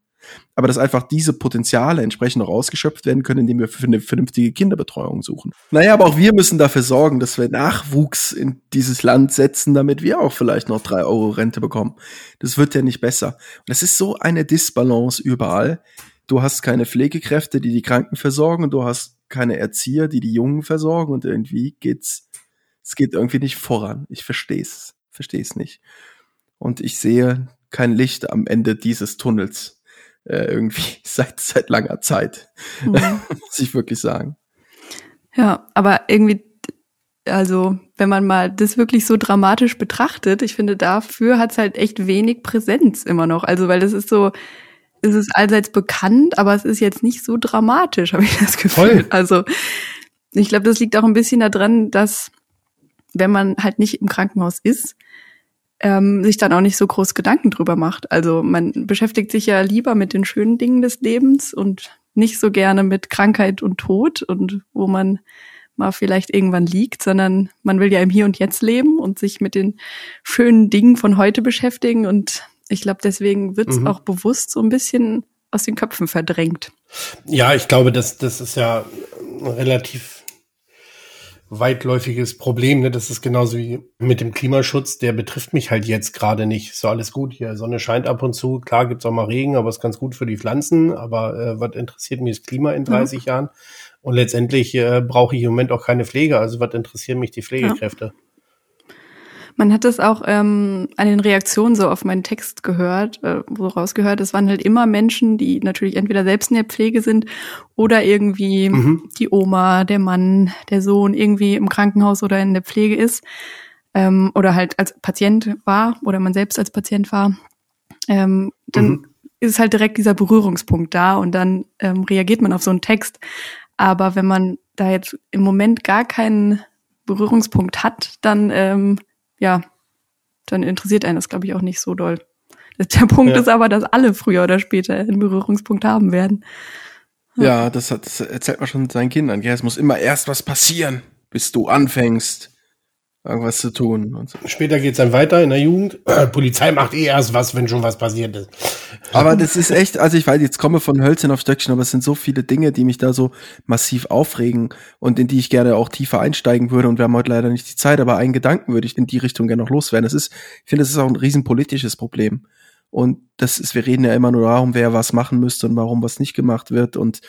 aber dass einfach diese Potenziale entsprechend auch ausgeschöpft werden können, indem wir für eine vernünftige Kinderbetreuung suchen. Naja, aber auch wir müssen dafür sorgen, dass wir Nachwuchs in dieses Land setzen, damit wir auch vielleicht noch drei Euro Rente bekommen. Das wird ja nicht besser. Und es ist so eine Disbalance überall. Du hast keine Pflegekräfte, die die Kranken versorgen und du hast keine Erzieher, die die Jungen versorgen und irgendwie geht's, es geht irgendwie nicht voran. Ich verstehe es nicht. Und ich sehe kein Licht am Ende dieses Tunnels äh, irgendwie *laughs* seit, seit langer Zeit, mhm. *laughs* muss ich wirklich sagen. Ja, aber irgendwie, also wenn man mal das wirklich so dramatisch betrachtet, ich finde, dafür hat es halt echt wenig Präsenz immer noch. Also, weil das ist so, es ist allseits bekannt, aber es ist jetzt nicht so dramatisch, *laughs* habe ich das Gefühl. Voll. Also, ich glaube, das liegt auch ein bisschen daran, dass wenn man halt nicht im Krankenhaus ist, ähm, sich dann auch nicht so groß Gedanken drüber macht. Also man beschäftigt sich ja lieber mit den schönen Dingen des Lebens und nicht so gerne mit Krankheit und Tod und wo man mal vielleicht irgendwann liegt, sondern man will ja im Hier und Jetzt leben und sich mit den schönen Dingen von heute beschäftigen. Und ich glaube, deswegen wird es mhm. auch bewusst so ein bisschen aus den Köpfen verdrängt. Ja, ich glaube, das, das ist ja relativ weitläufiges Problem. Ne? Das ist genauso wie mit dem Klimaschutz. Der betrifft mich halt jetzt gerade nicht. So alles gut hier. Sonne scheint ab und zu. Klar gibt's auch mal Regen, aber ist ganz gut für die Pflanzen. Aber äh, was interessiert mich das Klima in 30 mhm. Jahren? Und letztendlich äh, brauche ich im Moment auch keine Pflege. Also was interessieren mich die Pflegekräfte? Ja. Man hat es auch ähm, an den Reaktionen so auf meinen Text gehört, äh, wo rausgehört, es waren halt immer Menschen, die natürlich entweder selbst in der Pflege sind oder irgendwie mhm. die Oma, der Mann, der Sohn irgendwie im Krankenhaus oder in der Pflege ist ähm, oder halt als Patient war oder man selbst als Patient war. Ähm, dann mhm. ist halt direkt dieser Berührungspunkt da und dann ähm, reagiert man auf so einen Text. Aber wenn man da jetzt im Moment gar keinen Berührungspunkt hat, dann ähm, ja, dann interessiert einen das, glaube ich, auch nicht so doll. Der Punkt ja. ist aber, dass alle früher oder später einen Berührungspunkt haben werden. Ja, ja das, hat, das erzählt man schon seinen Kindern. Ja, es muss immer erst was passieren, bis du anfängst irgendwas zu tun. Und so. Später geht's dann weiter in der Jugend. *clears throat* Polizei macht eh erst was, wenn schon was passiert ist. Aber das ist echt, also ich weiß, jetzt komme von Hölzchen auf Stöckchen, aber es sind so viele Dinge, die mich da so massiv aufregen und in die ich gerne auch tiefer einsteigen würde. Und wir haben heute leider nicht die Zeit, aber einen Gedanken würde ich in die Richtung gerne noch loswerden. Es ist, ich finde, es ist auch ein riesenpolitisches Problem. Und das ist, wir reden ja immer nur darum, wer was machen müsste und warum was nicht gemacht wird und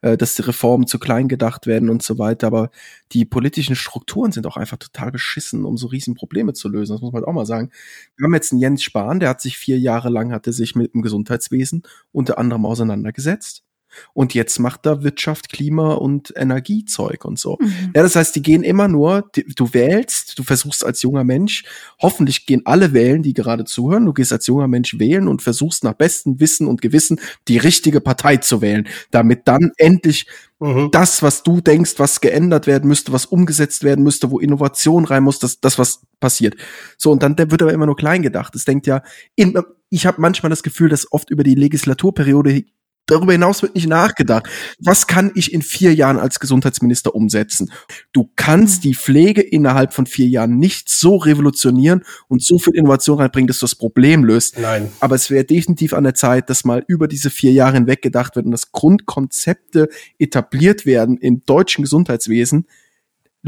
äh, dass die Reformen zu klein gedacht werden und so weiter. Aber die politischen Strukturen sind auch einfach total beschissen, um so riesen Probleme zu lösen. Das muss man auch mal sagen. Wir haben jetzt einen Jens Spahn, der hat sich vier Jahre lang, hatte sich mit dem Gesundheitswesen unter anderem auseinandergesetzt. Und jetzt macht er Wirtschaft, Klima und Energiezeug und so. Mhm. Ja, das heißt, die gehen immer nur, die, du wählst, du versuchst als junger Mensch, hoffentlich gehen alle wählen, die gerade zuhören, du gehst als junger Mensch wählen und versuchst nach bestem Wissen und Gewissen die richtige Partei zu wählen, damit dann endlich mhm. das, was du denkst, was geändert werden müsste, was umgesetzt werden müsste, wo Innovation rein muss, das, das was passiert. So, und dann der wird aber immer nur klein gedacht. Es denkt ja, in, ich habe manchmal das Gefühl, dass oft über die Legislaturperiode Darüber hinaus wird nicht nachgedacht. Was kann ich in vier Jahren als Gesundheitsminister umsetzen? Du kannst die Pflege innerhalb von vier Jahren nicht so revolutionieren und so viel Innovation reinbringen, dass du das Problem löst. Nein. Aber es wäre definitiv an der Zeit, dass mal über diese vier Jahre hinweg gedacht wird und dass Grundkonzepte etabliert werden im deutschen Gesundheitswesen,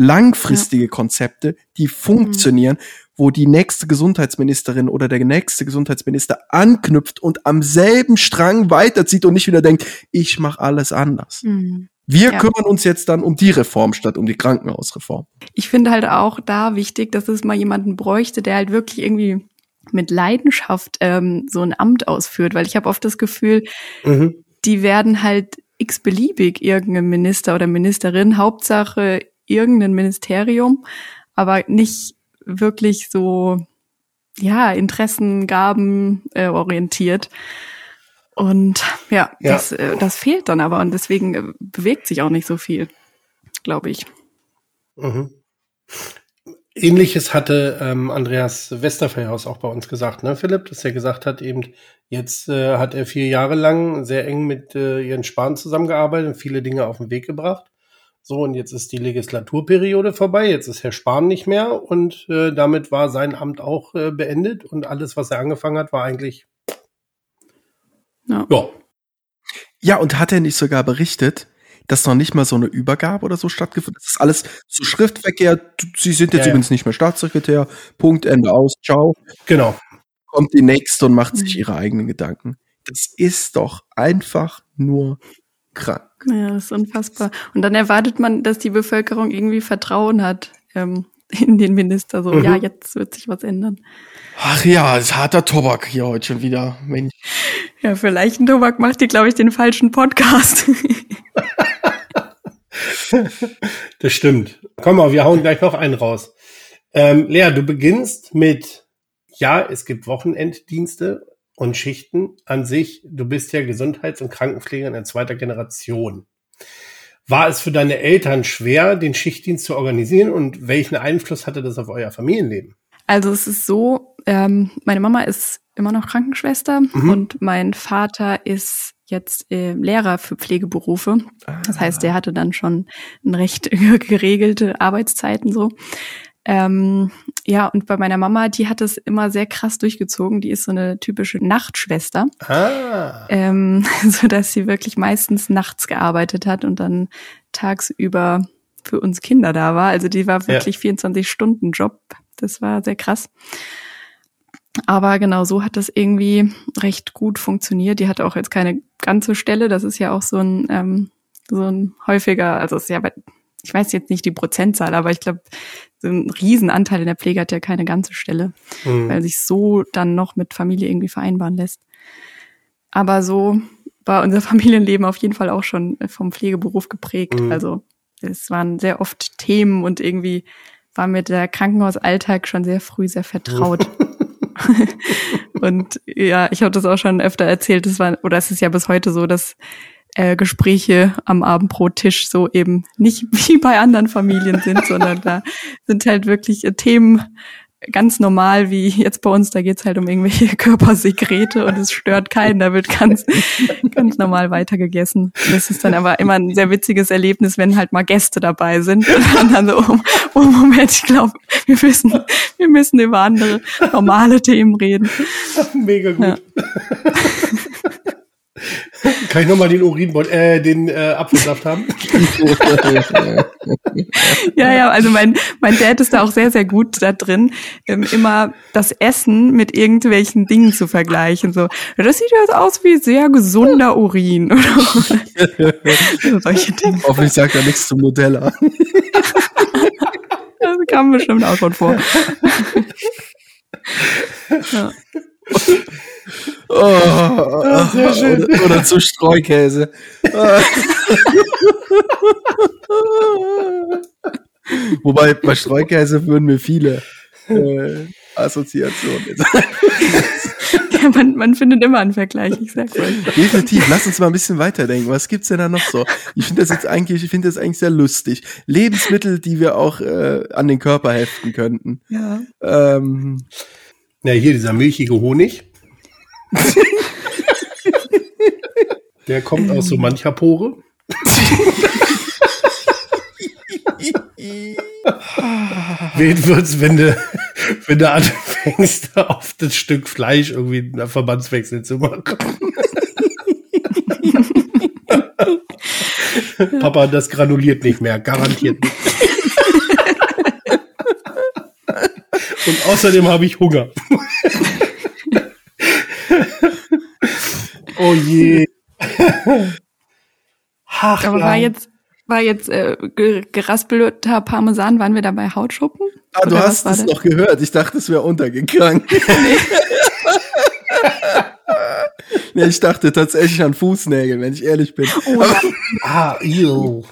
langfristige ja. Konzepte, die funktionieren, mhm wo die nächste Gesundheitsministerin oder der nächste Gesundheitsminister anknüpft und am selben Strang weiterzieht und nicht wieder denkt, ich mache alles anders. Mhm. Wir ja. kümmern uns jetzt dann um die Reform statt um die Krankenhausreform. Ich finde halt auch da wichtig, dass es mal jemanden bräuchte, der halt wirklich irgendwie mit Leidenschaft ähm, so ein Amt ausführt, weil ich habe oft das Gefühl, mhm. die werden halt x-beliebig irgendein Minister oder Ministerin, Hauptsache irgendein Ministerium, aber nicht wirklich so, ja, Interessengaben äh, orientiert. Und ja, ja. Das, äh, das fehlt dann aber und deswegen äh, bewegt sich auch nicht so viel, glaube ich. Mhm. Ähnliches hatte ähm, Andreas Westerfellhaus auch bei uns gesagt, ne, Philipp, dass er gesagt hat, eben Jetzt äh, hat er vier Jahre lang sehr eng mit äh, Jens Spahn zusammengearbeitet und viele Dinge auf den Weg gebracht. So, und jetzt ist die Legislaturperiode vorbei, jetzt ist Herr Spahn nicht mehr und äh, damit war sein Amt auch äh, beendet und alles, was er angefangen hat, war eigentlich. Ja. ja. Ja, und hat er nicht sogar berichtet, dass noch nicht mal so eine Übergabe oder so stattgefunden hat? Das ist alles so Schriftverkehr. Sie sind jetzt Ja, ja. übrigens nicht mehr Staatssekretär. Punkt, Ende aus. Ciao. Genau. Kommt die nächste und macht sich Mhm. ihre eigenen Gedanken. Das ist doch einfach nur krank. Ja, das ist unfassbar. Und dann erwartet man, dass die Bevölkerung irgendwie Vertrauen hat ähm, in den Minister. So, Mhm. ja, jetzt wird sich was ändern. Ach ja, das ist harter Tobak hier heute schon wieder. Mensch. Ja, für Leichtentobak macht ihr, glaube ich, den falschen Podcast. *laughs* Das stimmt. Komm mal, wir hauen gleich noch einen raus. Ähm, Lea, du beginnst mit, ja, es gibt Wochenenddienste und Schichten an sich. Du bist ja Gesundheits- und Krankenpflegerin in zweiter Generation. War es für deine Eltern schwer, den Schichtdienst zu organisieren und welchen Einfluss hatte das auf euer Familienleben? Also es ist so, ähm, meine Mama ist immer noch Krankenschwester Mhm. und mein Vater ist jetzt äh, Lehrer für Pflegeberufe. Das heißt, der hatte dann schon ein recht *laughs* geregelte Arbeitszeiten so. Ähm, ja, und bei meiner Mama, die hat es immer sehr krass durchgezogen. Die ist so eine typische Nachtschwester, Ah, ähm, *laughs* so dass sie wirklich meistens nachts gearbeitet hat und dann tagsüber für uns Kinder da war. Also die war wirklich 24 Stunden Job. Das war sehr krass. Aber genau so hat das irgendwie recht gut funktioniert. Die hatte auch jetzt keine ganze Stelle. Das ist ja auch so ein, ähm, so ein häufiger, also es ist ja, ich weiß jetzt nicht die Prozentzahl, aber ich glaube, ein Riesenanteil in der Pflege hat ja keine ganze Stelle, hm. weil sich so dann noch mit Familie irgendwie vereinbaren lässt. Aber so war unser *laughs* Familienleben auf jeden Fall auch schon vom Pflegeberuf geprägt. Mhm. Also es waren sehr oft Themen und irgendwie war mir der Krankenhausalltag schon sehr früh sehr vertraut. *laughs* *laughs* und ja, ich habe das auch schon öfter erzählt, es war, oder es ist ja bis heute so, dass äh, Gespräche am Abendbrottisch so eben nicht *laughs* wie bei anderen Familien sind, sondern da sind halt wirklich äh, Themen ganz normal, wie jetzt bei uns, da geht's halt um irgendwelche *laughs* Körpersekrete und es stört keinen, da wird ganz, *laughs* ganz normal weitergegessen. Das ist dann aber immer ein sehr witziges Erlebnis, wenn halt mal Gäste dabei sind und dann so, oh, oh Moment, ich glaube, wir müssen, wir müssen über andere normale Themen reden. Mega gut. Ja. *laughs* Kann ich nochmal den Urinbeutel, äh, den äh, Apfelsaft haben? *laughs* Ja, ja, also mein, mein Dad ist da auch sehr, sehr gut da drin, ähm, immer das Essen mit irgendwelchen Dingen zu vergleichen. So, "Ja, das sieht jetzt aus wie sehr gesunder Urin. *laughs* Oder solche Dinge. Hoffentlich sagt er nichts zum Nutella. Das kam bestimmt auch schon vor. Ja. Oh, sehr schön. Oder, oder zu Streukäse. *laughs* Wobei bei Streukäse würden mir viele äh, Assoziationen. *laughs* Ja, man, man findet immer einen Vergleich, ich sag's euch. Definitiv. Lass uns mal ein bisschen weiterdenken. Was gibt's denn da noch so? Ich finde das jetzt eigentlich, ich finde das eigentlich sehr lustig. Lebensmittel, die wir auch äh, an den Körper heften könnten. Ja. Ähm, Ja, hier dieser milchige Honig. *laughs* Der kommt aus so mancher Pore. *laughs* Wen wird's, wenn du, wenn du anfängst, auf das Stück Fleisch irgendwie einen Verbandswechsel zu machen? *laughs* Papa, das granuliert nicht mehr, garantiert nicht. Und außerdem habe ich Hunger. Oh je. Ach, Aber ja. war jetzt, war jetzt äh, ge- geraspelter Parmesan, waren wir da bei Hautschuppen? ah, du Oder hast es das? noch gehört. Ich dachte, es wäre untergegangen. *laughs* nee, ich dachte tatsächlich an Fußnägel, wenn ich ehrlich bin. Oh, ja. Ah, ew.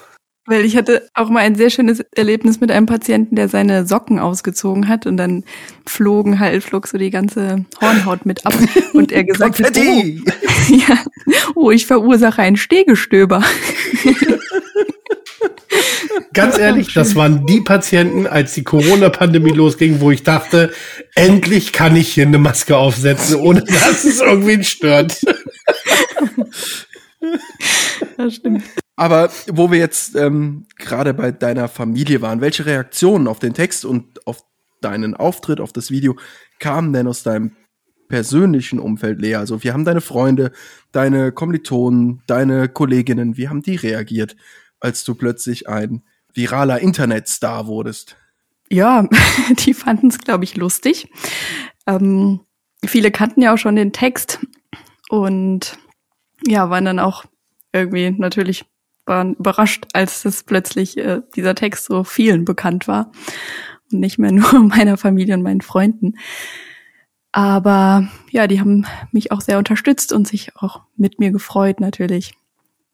Weil ich hatte auch mal ein sehr schönes Erlebnis mit einem Patienten, der seine Socken ausgezogen hat und dann flogen halt, flog so die ganze Hornhaut mit ab *laughs* und er gesagt hat, oh, *laughs* ja, oh, ich verursache ein Stehgestöber. *laughs* ganz ehrlich, das waren die Patienten, als die Corona-Pandemie losging, wo ich dachte, endlich kann ich hier eine Maske aufsetzen, ohne dass es irgendwen stört. Das stimmt. Aber wo wir jetzt ähm, gerade bei deiner Familie waren, welche Reaktionen auf den Text und auf deinen Auftritt, auf das Video kamen denn aus deinem persönlichen Umfeld, Lea? Also, wie haben deine Freunde, deine Kommilitonen, deine Kolleginnen, wie haben die reagiert, als du plötzlich ein viraler Internetstar wurdest? Ja, *laughs* die fanden es, glaube ich, lustig. Ähm, viele kannten ja auch schon den Text und ja, waren dann auch irgendwie natürlich waren überrascht, als das plötzlich äh, dieser Text so vielen bekannt war und nicht mehr *laughs* nur meiner Familie und meinen Freunden. Aber ja, die haben mich auch sehr unterstützt und sich auch mit mir gefreut natürlich.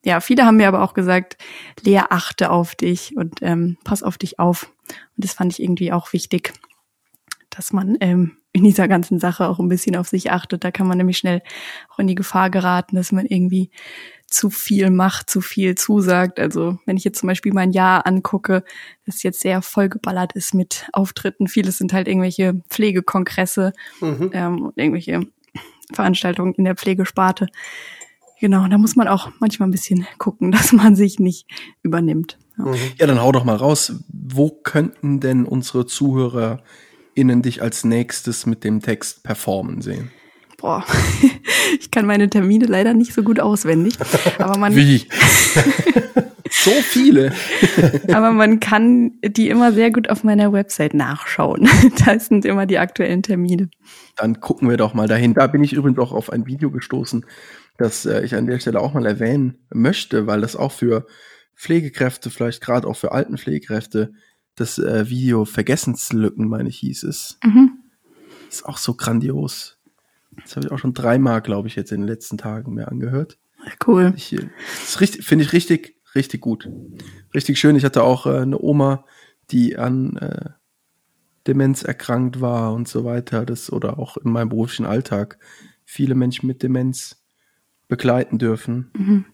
Ja, viele haben mir aber auch gesagt, Lea, achte auf dich und ähm, pass auf dich auf. Und das fand ich irgendwie auch wichtig, dass man ähm, in dieser ganzen Sache auch ein bisschen auf sich achtet. Da kann man nämlich schnell auch in die Gefahr geraten, dass man irgendwie zu viel macht, zu viel zusagt. Also wenn ich jetzt zum Beispiel mein Jahr angucke, das jetzt sehr vollgeballert ist mit Auftritten. Vieles sind halt irgendwelche Pflegekongresse mhm. ähm, und irgendwelche Veranstaltungen in der Pflegesparte. Genau, da muss man auch manchmal ein bisschen gucken, *laughs* dass man sich nicht übernimmt. Ja, mhm. ja dann hau doch mal raus. Wo könnten denn unsere ZuhörerInnen dich als nächstes mit dem Text performen sehen? boah, *laughs* ich kann meine Termine leider nicht so gut auswendig. Aber man. Wie? *laughs* so viele. aber man kann die immer sehr gut auf meiner Website nachschauen. *laughs* da sind immer die aktuellen Termine. Dann gucken wir doch mal dahin. Da bin ich übrigens auch auf ein Video gestoßen, das äh, ich an der Stelle auch mal erwähnen möchte, weil das auch für Pflegekräfte, vielleicht gerade auch für alten Pflegekräfte, das äh, Video Vergessenslücken, meine ich, hieß es. Mhm. Ist auch so grandios. Das habe ich auch schon dreimal, glaube ich, jetzt in den letzten Tagen mir angehört. Cool. Ich, äh, das finde ich richtig, richtig gut. Richtig schön. Ich hatte auch äh, eine Oma, die an äh, Demenz erkrankt war und so weiter. Das oder auch in meinem beruflichen Alltag viele Menschen mit Demenz begleiten dürfen. Mhm.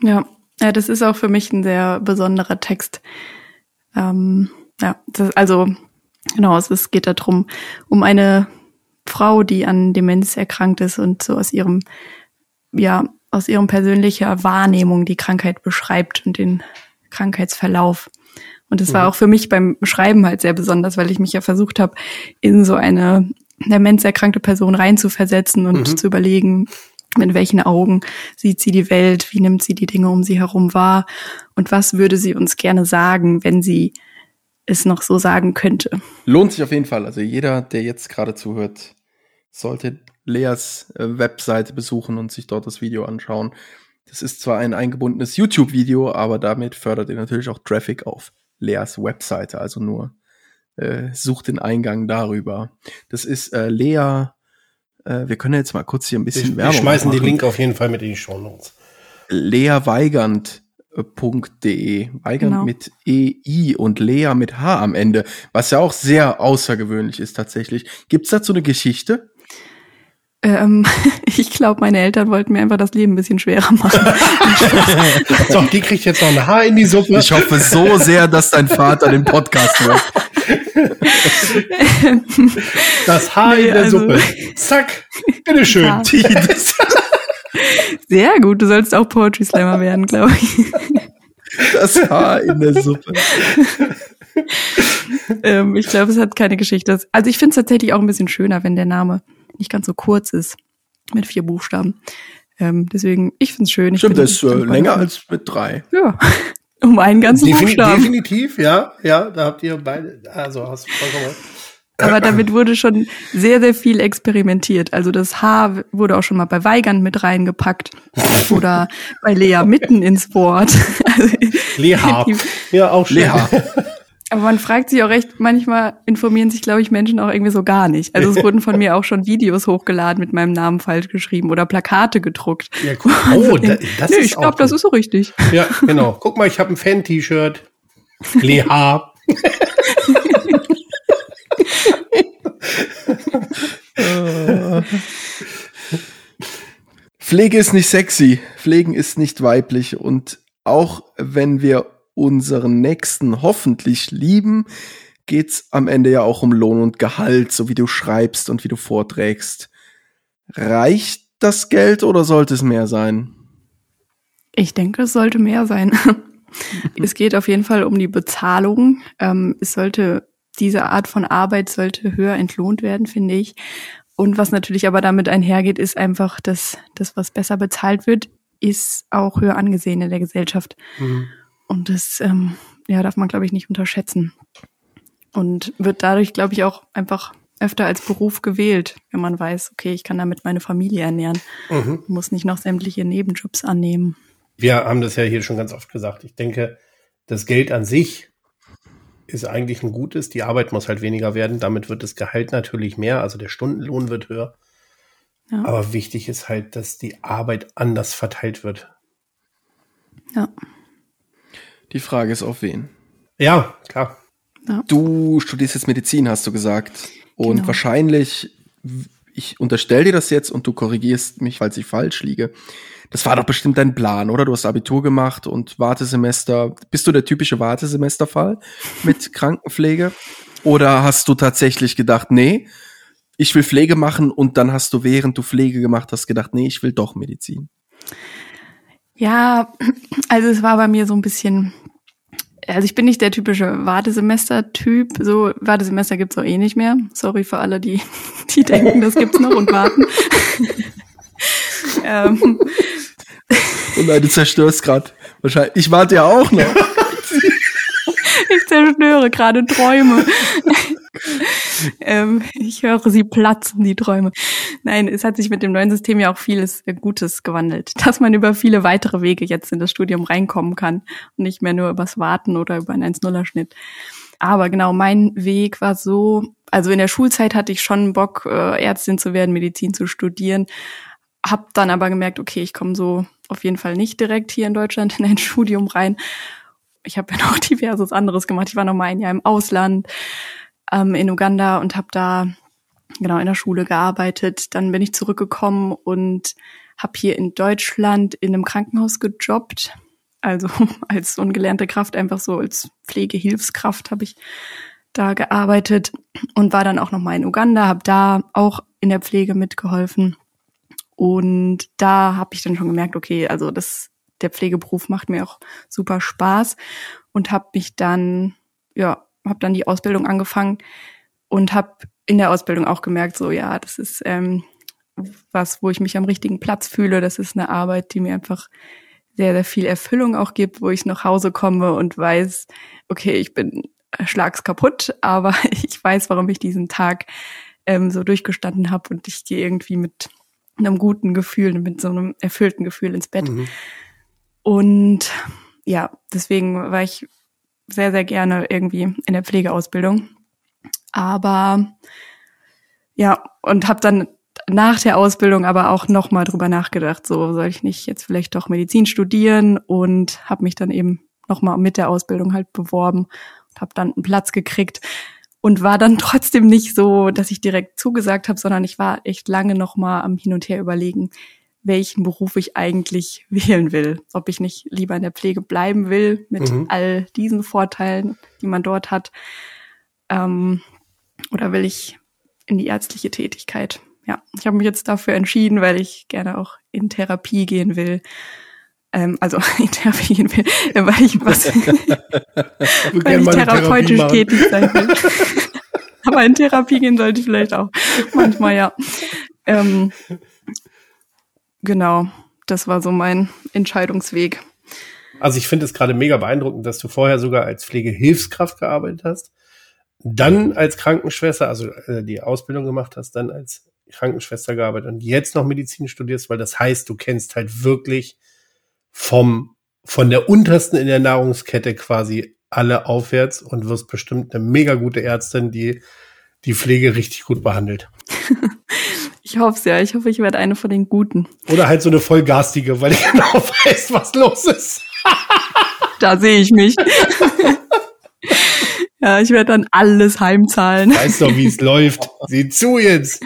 Ja. ja, das ist auch für mich ein sehr besonderer Text. Ähm, ja, das, also genau, es ist, geht darum, um eine Frau, die an Demenz erkrankt ist und so aus ihrem, ja, aus ihrem persönlicher Wahrnehmung die Krankheit beschreibt und den Krankheitsverlauf. Und es war mhm. auch für mich beim Beschreiben halt sehr besonders, weil ich mich ja versucht habe, in so eine demenzerkrankte Person reinzuversetzen und mhm. zu überlegen, mit welchen Augen sieht sie die Welt, wie nimmt sie die Dinge um sie herum wahr und was würde sie uns gerne sagen, wenn sie es noch so sagen könnte. Lohnt sich auf jeden Fall. Also jeder, der jetzt gerade zuhört, sollte Leas äh, Webseite besuchen und sich dort das Video anschauen. Das ist zwar ein eingebundenes YouTube-Video, aber damit fördert ihr natürlich auch Traffic auf Leas Webseite. Also nur äh, sucht den Eingang darüber. Das ist äh, Lea. Äh, wir können jetzt mal kurz hier ein bisschen wir, Werbung Wir schmeißen machen. den Link auf jeden Fall mit in die Show Notes. Lea Weigand De. Weigand genau. mit EI und Lea mit H am Ende, was ja auch sehr außergewöhnlich ist tatsächlich. Gibt's dazu eine Geschichte? Ähm, *laughs* ich glaube, meine Eltern wollten mir einfach das Leben ein bisschen schwerer machen. *laughs* Doch, die kriegt jetzt noch ein Haar in die Suppe. Ich hoffe so sehr, dass dein Vater den Podcast hört. Das Haar nee, in der also, Suppe. *laughs* Zack. Bitteschön. Ja. Sehr gut, du sollst auch Poetry Slammer werden, glaube ich. Das Haar in der Suppe. ähm, ich glaube, es hat keine Geschichte. Also ich finde es tatsächlich auch ein bisschen schöner, wenn der Name nicht ganz so kurz ist, mit vier Buchstaben. Ähm, deswegen, ich finde es schön. Ich Stimmt, das ist äh, länger als mit drei. Ja, um einen ganzen Defin Buchstaben. Definitiv, ja, ja, da habt ihr beide, also hast du vollkommen recht. Aber damit wurde schon sehr, sehr viel experimentiert. Also das H wurde auch schon mal bei Weigand mit reingepackt oder bei Lea mitten ins Wort. *laughs* Lea. Ja, auch schön. Lea. Aber man fragt sich auch recht, manchmal informieren sich, glaube ich, Menschen auch irgendwie so gar nicht. Also es wurden von mir auch schon Videos hochgeladen mit meinem Namen falsch geschrieben oder Plakate gedruckt. Ja, cool. Oh, da, das nee, ist ich glaube, das ist so richtig. Ja, genau. Guck mal, ich habe ein Fan-T-Shirt. Lea. *laughs* *laughs* Pflege ist nicht sexy, Pflegen ist nicht weiblich und auch wenn wir unseren Nächsten hoffentlich lieben, geht's am Ende ja auch um Lohn und Gehalt, so wie du schreibst und wie du vorträgst. Reicht das Geld oder sollte es mehr sein? Ich denke, es sollte mehr sein. *laughs* es geht auf jeden Fall um die Bezahlung. Ähm, es sollte, diese Art von Arbeit sollte höher entlohnt werden, finde ich. Und was natürlich aber damit einhergeht, ist einfach, dass das, was besser bezahlt wird, ist auch höher angesehen in der Gesellschaft. Mhm. Und das ähm, ja, darf man, glaube ich, nicht unterschätzen. Und wird dadurch, glaube ich, auch einfach öfter als Beruf gewählt, wenn man weiß, okay, ich kann damit meine Familie ernähren, mhm. muss nicht noch sämtliche Nebenjobs annehmen. Wir haben das ja hier schon ganz oft gesagt. Ich denke, das Geld an sich ist eigentlich ein gutes. Die Arbeit muss halt weniger werden. Damit wird das Gehalt natürlich mehr. Also der Stundenlohn wird höher. Ja. Aber wichtig ist halt, dass die Arbeit anders verteilt wird. Ja. Die Frage ist auf wen? Ja, klar. Ja. Du studierst jetzt Medizin, hast du gesagt. Und genau. wahrscheinlich, ich unterstelle dir das jetzt und du korrigierst mich, falls ich falsch liege. Das war doch bestimmt dein Plan, oder? Du hast Abitur gemacht und Wartesemester. Bist du der typische Wartesemesterfall mit *laughs* Krankenpflege? Oder hast du tatsächlich gedacht, nee, ich will Pflege machen und dann hast du, während du Pflege gemacht hast, gedacht, nee, ich will doch Medizin? Ja, also es war bei mir so ein bisschen also ich bin nicht der typische Wartesemester-Typ. So Wartesemester gibt's auch eh nicht mehr. Sorry für alle, die, *laughs* die denken, das gibt's noch und warten. *laughs* ähm. Und nein, du zerstörst gerade. Wahrscheinlich. Ich warte ja auch noch. *laughs* ich zerstöre gerade Träume. ähm, ich höre sie platzen, die Träume. Nein, es hat sich mit dem neuen System ja auch vieles äh, Gutes gewandelt, *laughs* dass man über viele weitere Wege jetzt in das Studium reinkommen kann und nicht mehr nur übers Warten oder über einen 1-0er-Schnitt. Aber genau, mein Weg war so, also in der Schulzeit hatte ich schon Bock, äh, Ärztin zu werden, Medizin zu studieren, hab dann aber gemerkt, okay, ich komme so auf jeden Fall nicht direkt hier in Deutschland in ein *laughs* Studium rein. Ich habe ja noch *laughs* diverses anderes gemacht. Ich war noch mal ein Jahr im Ausland ähm, in Uganda und habe da genau in der Schule gearbeitet. Dann bin ich zurückgekommen und habe hier in Deutschland in einem Krankenhaus gejobbt. Also *laughs* als ungelernte Kraft, einfach so als Pflegehilfskraft habe ich da gearbeitet und war dann auch noch mal in Uganda, habe da auch in der Pflege mitgeholfen. Und da habe ich dann schon gemerkt, okay, also das der Pflegeberuf macht mir auch super Spaß und habe mich dann ja habe dann die Ausbildung angefangen und habe in der Ausbildung auch gemerkt, so ja, das ist ähm, was, wo ich mich am richtigen Platz fühle. Das ist eine Arbeit, die mir einfach sehr, sehr viel Erfüllung auch gibt, wo ich nach Hause komme und weiß, okay, ich bin schlags kaputt, *laughs* aber ich weiß, warum ich diesen Tag ähm, so durchgestanden habe und ich gehe irgendwie mit einem guten Gefühl, mit so einem erfüllten Gefühl ins Bett. Mhm. Und ja, deswegen war ich sehr, sehr gerne irgendwie in der Pflegeausbildung. Aber ja, und habe dann nach der Ausbildung aber auch noch mal drüber nachgedacht, so soll ich nicht jetzt vielleicht doch Medizin studieren und habe mich dann eben noch mal mit der Ausbildung halt beworben und habe dann einen Platz gekriegt und war dann *laughs* trotzdem nicht so, dass ich direkt zugesagt habe, sondern ich war echt lange noch mal am hin und her überlegen, welchen Beruf ich eigentlich *laughs* wählen will. Ob ich nicht lieber in der Pflege bleiben will mit mhm. all diesen Vorteilen, die man dort hat. Ähm, oder will ich in die ärztliche Tätigkeit? Ja, ich habe mich jetzt dafür entschieden, weil ich gerne auch in Therapie gehen will. Ähm, also *laughs* in Therapie gehen will, weil ich was, weil ich therapeutisch tätig sein will. *laughs* Aber in Therapie gehen sollte ich vielleicht auch. Manchmal ja. Ähm, genau, das war so mein Entscheidungsweg. Also ich finde es gerade mega beeindruckend, dass du vorher sogar als Pflegehilfskraft gearbeitet hast, dann als Krankenschwester, also äh, die Ausbildung gemacht hast, dann als Krankenschwester gearbeitet und jetzt noch Medizin studierst, weil das heißt, du kennst halt wirklich vom von der untersten in der Nahrungskette quasi alle aufwärts und wirst bestimmt eine mega gute Ärztin, die die Pflege richtig gut behandelt. *laughs* Ich hoffe es ja. Ich hoffe, ich werde eine von den Guten. Oder halt so eine vollgarstige, weil ich *laughs* genau weiß, was los ist. *laughs* da sehe ich mich. ja, ich werde dann alles heimzahlen. Weißt doch, wie es läuft. Sieh zu jetzt.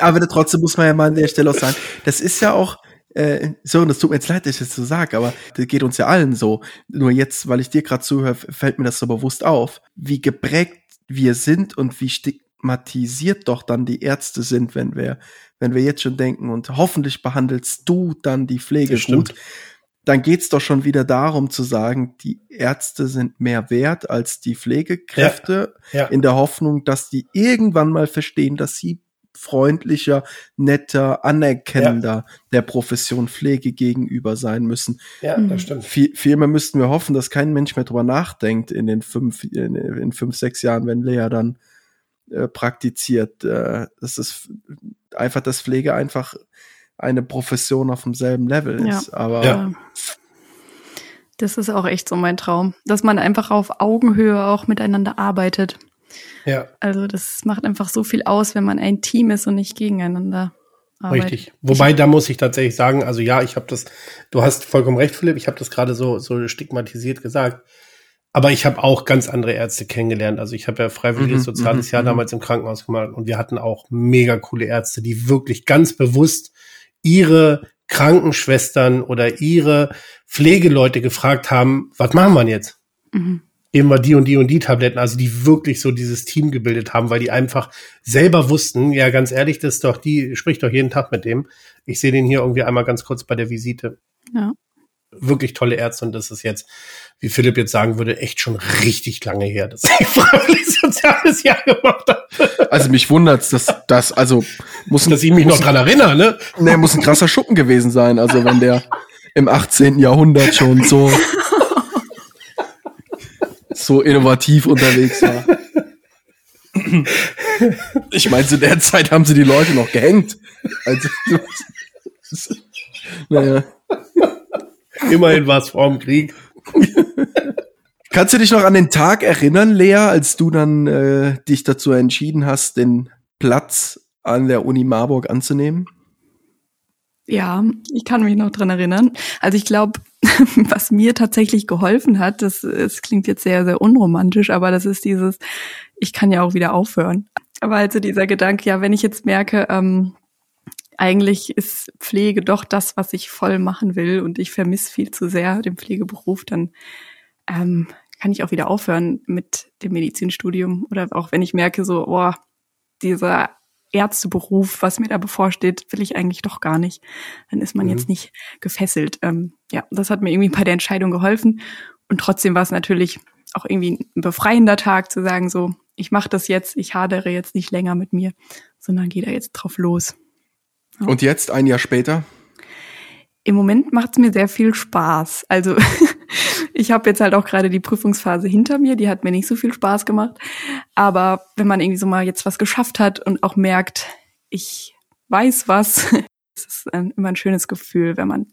Aber trotzdem muss man ja mal an der Stelle auch sagen, das ist ja auch, äh, Sören, das tut mir jetzt leid, dass ich das so sage, aber das geht uns ja allen so. Nur jetzt, weil ich dir gerade zuhöre, fällt mir das so bewusst auf, wie geprägt wir sind und wie stigmatisiert doch dann die Ärzte sind, wenn wir, wenn wir jetzt schon denken und hoffentlich behandelst du dann die Pflege gut dann geht's doch schon wieder darum zu sagen, die Ärzte sind mehr wert als die Pflegekräfte, ja, ja. in der Hoffnung, dass die irgendwann mal verstehen, dass sie freundlicher, netter, anerkennender ja. der Profession Pflege gegenüber sein müssen. Ja, das stimmt. Viel, vielmehr müssten wir hoffen, dass kein Mensch mehr drüber nachdenkt in den fünf, in, in fünf, sechs Jahren, wenn Lea dann äh, praktiziert. Äh, das ist einfach, dass Pflege einfach eine Profession auf demselben Level ist. Ja. Aber ja. das ist auch echt so mein Traum, dass man einfach auf Augenhöhe auch miteinander arbeitet. Ja. Also das macht einfach so viel aus, wenn man ein Team ist und nicht gegeneinander. Arbeitet. Richtig. Wobei da muss ich tatsächlich sagen, also ja, ich habe das, du hast vollkommen recht, Philipp, ich habe das gerade so so stigmatisiert gesagt. Aber ich habe auch ganz andere Ärzte kennengelernt. Also ich habe ja freiwilliges mhm, soziales mhm, Jahr mhm. damals im Krankenhaus gemacht und wir hatten auch mega coole Ärzte, die wirklich ganz bewusst ihre Krankenschwestern oder ihre Pflegeleute gefragt haben, was machen wir jetzt? Mhm. Geben wir die und die und die Tabletten, also die wirklich so dieses Team gebildet haben, weil die einfach selber wussten, ja, ganz ehrlich, das ist doch die, spricht doch jeden Tag mit dem. Ich sehe den hier irgendwie einmal ganz kurz bei der Visite. Ja. Wirklich tolle Ärzte und das ist jetzt, wie Philipp jetzt sagen würde, echt schon richtig lange her, dass ich *laughs* freiwillig soziales Jahr gemacht habe. Also mich wundert's, dass das, also muss dass ich mich noch dran erinnere, ne? Ne, muss ein krasser Schuppen gewesen sein, also wenn der im 18. Jahrhundert schon so so innovativ unterwegs war. *laughs* Ich meine, zu der Zeit haben sie die Leute noch gehängt. Also, *laughs* naja. Immerhin war es vor dem Krieg. *laughs* Kannst du dich noch an den Tag erinnern, Lea, als du dann äh, dich dazu entschieden hast, den Platz an der Uni Marburg anzunehmen? Ja, ich kann mich noch dran erinnern. Also ich glaube, *laughs* was mir tatsächlich geholfen hat, das, das klingt jetzt sehr, sehr unromantisch, aber das ist dieses, ich kann ja auch wieder aufhören. Aber also dieser Gedanke, ja, wenn ich jetzt merke, ähm, eigentlich ist Pflege doch das, was ich voll machen will und ich vermisse viel zu sehr den Pflegeberuf, dann ähm, kann ich auch wieder aufhören mit dem Medizinstudium oder auch wenn ich merke so, boah, dieser Ärzteberuf, was mir da bevorsteht, will ich eigentlich doch gar nicht. Dann ist man mhm. jetzt nicht gefesselt. Ähm, ja, das hat mir irgendwie bei der Entscheidung geholfen. Und trotzdem war es natürlich auch irgendwie ein befreiender Tag zu sagen, so, ich mache das jetzt, ich hadere jetzt nicht länger mit mir, sondern gehe da jetzt drauf los. Ja. Und jetzt, ein Jahr später? Im Moment macht es mir sehr viel Spaß. Also *laughs* ich habe jetzt halt auch gerade die Prüfungsphase hinter mir, die hat mir nicht so viel Spaß gemacht. Aber wenn man irgendwie so mal jetzt was geschafft hat und auch merkt, ich weiß was, *laughs* es ist immer ein schönes Gefühl, wenn man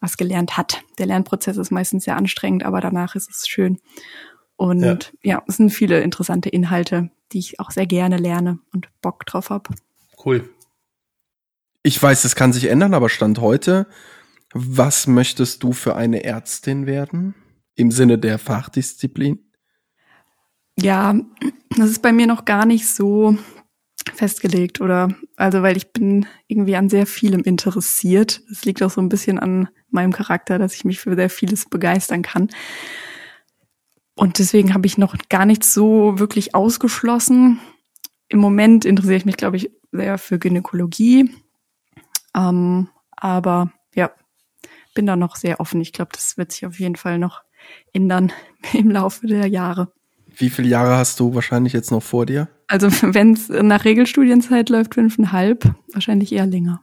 was gelernt hat. Der Lernprozess ist meistens sehr anstrengend, aber danach ist es schön. Und ja, ja es sind viele interessante Inhalte, die ich auch sehr gerne lerne und Bock drauf hab. Cool. Ich weiß, es kann sich ändern, aber Stand heute, was möchtest du für eine Ärztin werden? Im Sinne der Fachdisziplin? Ja, das ist bei mir noch gar nicht so festgelegt oder also weil ich bin irgendwie an sehr vielem interessiert. Es liegt auch so ein bisschen an meinem Charakter, dass ich mich für sehr vieles begeistern kann. Und deswegen habe ich noch gar nichts so wirklich ausgeschlossen. Im Moment interessiere ich mich, glaube ich, sehr für Gynäkologie. Ähm, aber bin da noch sehr offen. Ich glaube, das wird sich auf jeden Fall noch ändern *laughs* im Laufe der Jahre. Wie viele Jahre hast du wahrscheinlich jetzt noch vor dir? Also *laughs* wenn es nach Regelstudienzeit läuft, fünfeinhalb, wahrscheinlich eher länger.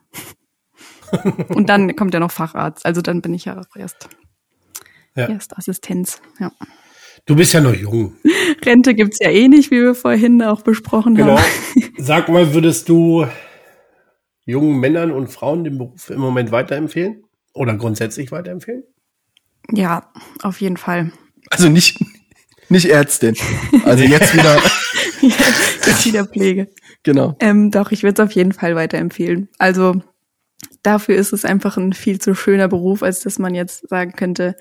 *laughs* Und dann kommt ja noch Facharzt. Also dann bin ich ja auch erst, ja. erst Assistenz. Ja. Du bist ja noch jung. Rente gibt's ja eh nicht, wie wir vorhin auch besprochen genau. haben. Sag mal, würdest du jungen Männern und Frauen den Beruf im Moment weiterempfehlen? Oder grundsätzlich weiterempfehlen? Ja, auf jeden Fall. Also nicht, nicht Ärztin. Also jetzt wieder. *laughs* jetzt wieder Pflege. Genau. Ähm, doch, ich würde es auf jeden Fall weiterempfehlen. Also dafür ist es einfach ein viel zu schöner Beruf, als dass man jetzt sagen könnte,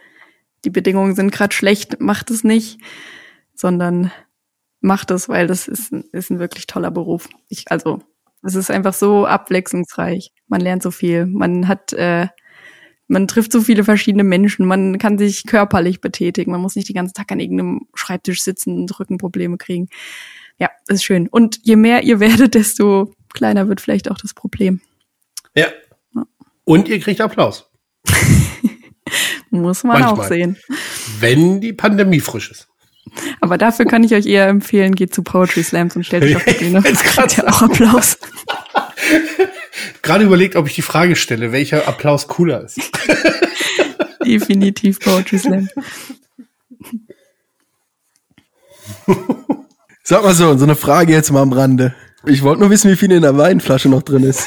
die Bedingungen sind gerade schlecht, macht es nicht, sondern macht es, weil das ist, ist ein wirklich toller Beruf. Ich, also es ist einfach so abwechslungsreich. Man lernt so viel. Man hat äh, Man trifft so viele verschiedene Menschen, man kann sich körperlich betätigen, man muss nicht den ganzen Tag an irgendeinem Schreibtisch sitzen und Rückenprobleme kriegen. Ja, ist schön. Und je mehr ihr *laughs* werdet, desto kleiner wird vielleicht auch das Problem. Ja. Und ihr kriegt Applaus. *laughs* Muss man Manchmal. auch sehen. Wenn die Pandemie frisch ist. Aber dafür kann ich euch eher empfehlen, geht zu Poetry Slams und stellt euch auf die *laughs* Bühne. grad Kriegt ihr auch Applaus. Gerade überlegt, ob ich die Frage stelle, welcher Applaus cooler ist. *laughs* Definitiv Poetry Slam. Sag mal so, so eine Frage jetzt mal am Rande. Ich wollte nur wissen, wie viel in der Weinflasche noch drin ist.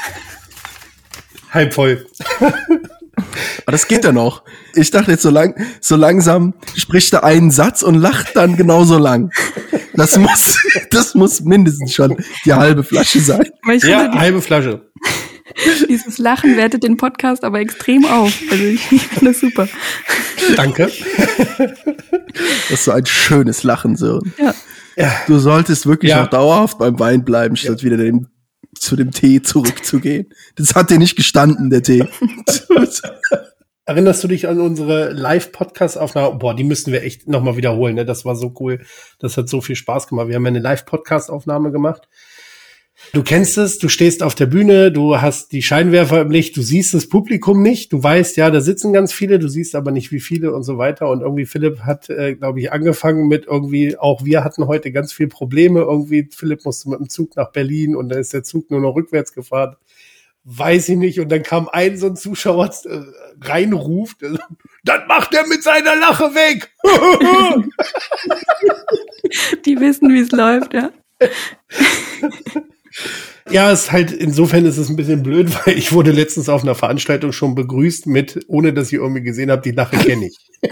Halb voll. *laughs* Aber das geht ja noch. Ich dachte jetzt so lang, so langsam spricht er einen Satz und lacht dann genauso lang. Das muss, *laughs* das muss mindestens schon die halbe Flasche sein. Ja, halbe Flasche. *laughs* dieses Lachen wertet den Podcast aber extrem auf. Also ich, ich finde das super. Danke. *laughs* Das ist so ein schönes Lachen, Sören. Ja. Ja. Du solltest wirklich Ja. noch dauerhaft beim Wein bleiben, statt wieder dem, zu dem Tee zurückzugehen. Das hat dir nicht gestanden, der Tee. *laughs* Erinnerst du dich an unsere Live-Podcast-Aufnahme? Boah, die müssten wir echt nochmal wiederholen. Ne? Das war so cool. Das hat so viel Spaß gemacht. Wir haben ja eine Live-Podcast-Aufnahme gemacht. Du kennst es, du stehst auf der Bühne, du hast die Scheinwerfer im Licht, du siehst das Publikum nicht, du weißt, ja, da sitzen ganz viele, du siehst aber nicht, wie viele und so weiter. Und irgendwie Philipp hat, äh, glaube ich, angefangen mit irgendwie, auch wir hatten heute ganz viel Probleme. Irgendwie, Philipp musste mit dem Zug nach Berlin und da ist der Zug nur noch rückwärts gefahren weiß ich nicht. Und dann kam ein so ein Zuschauer äh, reinruft, das macht er mit seiner Lache weg. *laughs* Die wissen, wie es läuft, ja. *laughs* ja, es ist halt, insofern ist es ein bisschen blöd, *laughs* weil ich wurde letztens auf einer Veranstaltung schon begrüßt mit, ohne dass ich irgendwie gesehen habe, die Lache kenne ich. *laughs*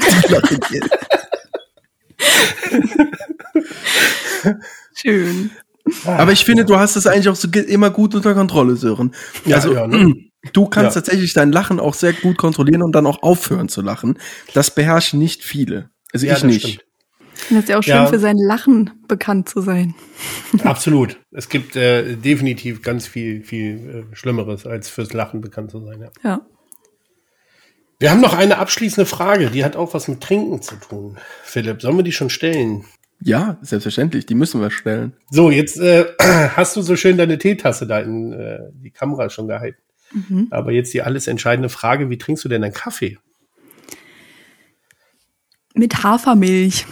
Schön. Aber ich finde, du hast es eigentlich auch so immer gut unter Kontrolle, Sören. Ja, also, ja, ne? du kannst Ja. tatsächlich dein Lachen auch sehr gut kontrollieren und dann auch aufhören zu lachen. Das beherrschen nicht viele. Also Ja, ich nicht. stimmt. Ich finde es ja auch schön, Ja. für sein Lachen bekannt zu sein. *laughs* Absolut. Es gibt äh, definitiv ganz viel, viel äh, Schlimmeres, als fürs Lachen bekannt zu sein. Ja. Ja. Wir haben noch eine abschließende Frage, die hat auch was mit Trinken zu tun. Philipp, sollen wir die schon stellen? Ja, selbstverständlich. Die müssen wir stellen. So, jetzt äh, *clears throat* hast du so schön deine Teetasse da in äh, die Kamera schon gehalten. Aber jetzt die alles entscheidende Frage, wie trinkst du denn deinen Kaffee? Mit Hafermilch.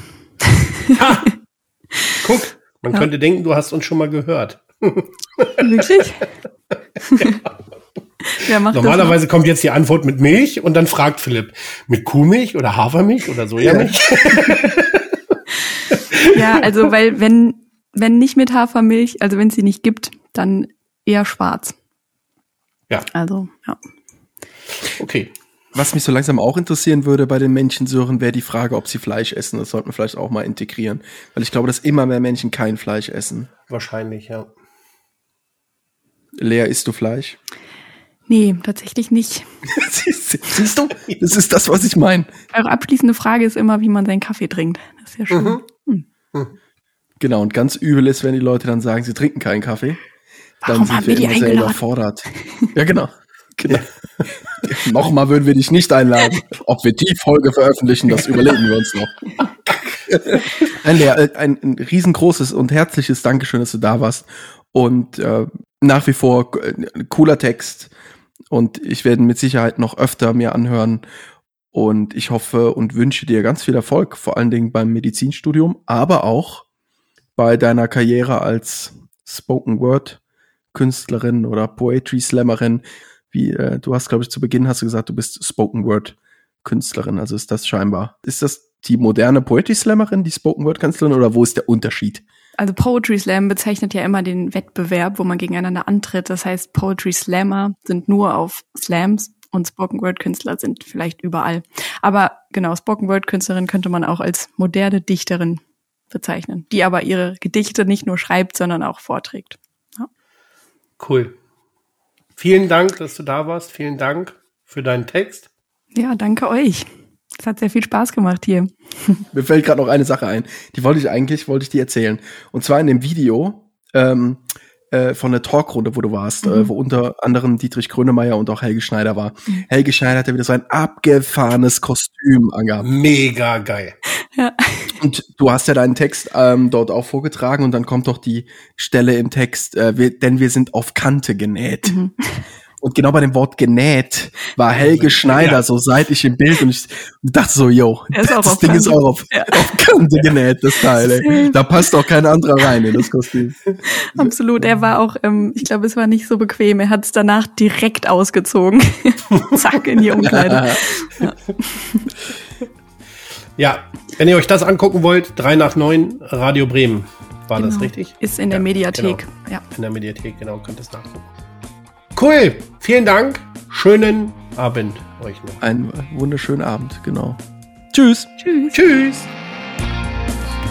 Guck, man Ja. könnte denken, du hast uns schon mal gehört. *laughs* Wirklich? Wer macht Normalerweise kommt jetzt die Antwort mit Milch und dann fragt Philipp, mit Kuhmilch oder Hafermilch oder Sojamilch? *laughs* Ja, also weil wenn wenn nicht mit Hafermilch, also wenn es sie nicht gibt, dann eher schwarz. Ja, Also ja. okay. Was mich so langsam auch interessieren würde bei den Menschen, Sören, wäre die Frage, ob sie Fleisch essen. Das sollten wir vielleicht auch mal integrieren. Weil ich glaube, dass immer mehr Menschen kein Fleisch essen. Wahrscheinlich, ja. Lea, isst du Fleisch? Nee, tatsächlich nicht. *laughs* Siehst siehst du? Das ist das, was ich meine. Eure abschließende Frage ist immer, wie man seinen Kaffee trinkt. Das ist ja schön. Genau, und ganz übel ist, wenn die Leute dann sagen, sie trinken keinen Kaffee. Dann Warum haben wir die immer sehr eingeladen? überfordert. Ja, genau. Genau. *laughs* Nochmal würden wir dich nicht einladen. Ob wir die Folge veröffentlichen, das überlegen wir uns noch. Ein, Lea, äh, ein, ein riesengroßes und herzliches Dankeschön, dass du da warst. Und äh, nach wie vor äh, cooler Text. Und ich werde mit Sicherheit noch öfter mir anhören. Und ich hoffe und wünsche dir ganz viel Erfolg, vor allen Dingen beim Medizinstudium, aber auch bei deiner Karriere als Spoken Word Künstlerin oder Poetry Slammerin. Wie äh, du hast, glaube ich, zu Beginn hast du gesagt, du bist Spoken Word Künstlerin. Also ist das scheinbar. Ist das die moderne Poetry Slammerin, die Spoken Word Künstlerin, oder wo ist der Unterschied? Also Poetry Slam bezeichnet ja immer den Wettbewerb, wo man gegeneinander antritt. Das heißt, Poetry Slammer sind nur auf Slams und Spoken Word Künstler sind vielleicht überall. Aber genau, Spoken Word Künstlerin könnte man auch als moderne Dichterin bezeichnen, die aber ihre Gedichte nicht nur schreibt, sondern auch vorträgt. Cool. Vielen Dank, dass du da warst. Vielen Dank für deinen Text. Ja, danke euch. Es hat sehr viel Spaß gemacht hier. *laughs* Mir fällt gerade noch eine Sache ein. Die wollte ich eigentlich, wollte ich dir erzählen. Und zwar in dem Video ähm, äh, von der Talkrunde, wo du warst, Mhm. äh, wo unter anderem Dietrich Grönemeyer und auch Helge Schneider war. Helge Schneider hatte wieder so ein abgefahrenes Kostüm angehabt. Mega geil. Ja. Und du hast ja deinen Text ähm, dort auch vorgetragen und dann kommt doch die Stelle im Text, äh, wir, denn wir sind auf Kante genäht. Mhm. Und genau bei dem Wort genäht war Helge Schneider Ja. so seitlich im Bild und ich dachte so, yo, ist das Ding ist Kante. auch auf, Ja. auf Kante genäht, das Teil. Ey. Da passt auch kein anderer rein in das Kostüm. Absolut. Er war auch, ähm, ich glaube, es war nicht so bequem. Er hat es danach direkt ausgezogen. *laughs* Zack, in die Umkleide. *laughs* Ja, wenn ihr euch das angucken wollt, 3 nach 9, Radio Bremen. War das Genau. richtig? Ist in der Ja, Mediathek. Ja. In der Mediathek, genau, könnt ihr es nachgucken. Cool, vielen Dank. Schönen Abend euch noch. Ein wunderschönen Abend, genau. Tschüss. Tschüss. Tschüss.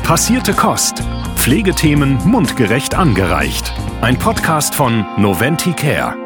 Passierte Kost. Pflegethemen mundgerecht angereicht. Ein Podcast von Noventi Care.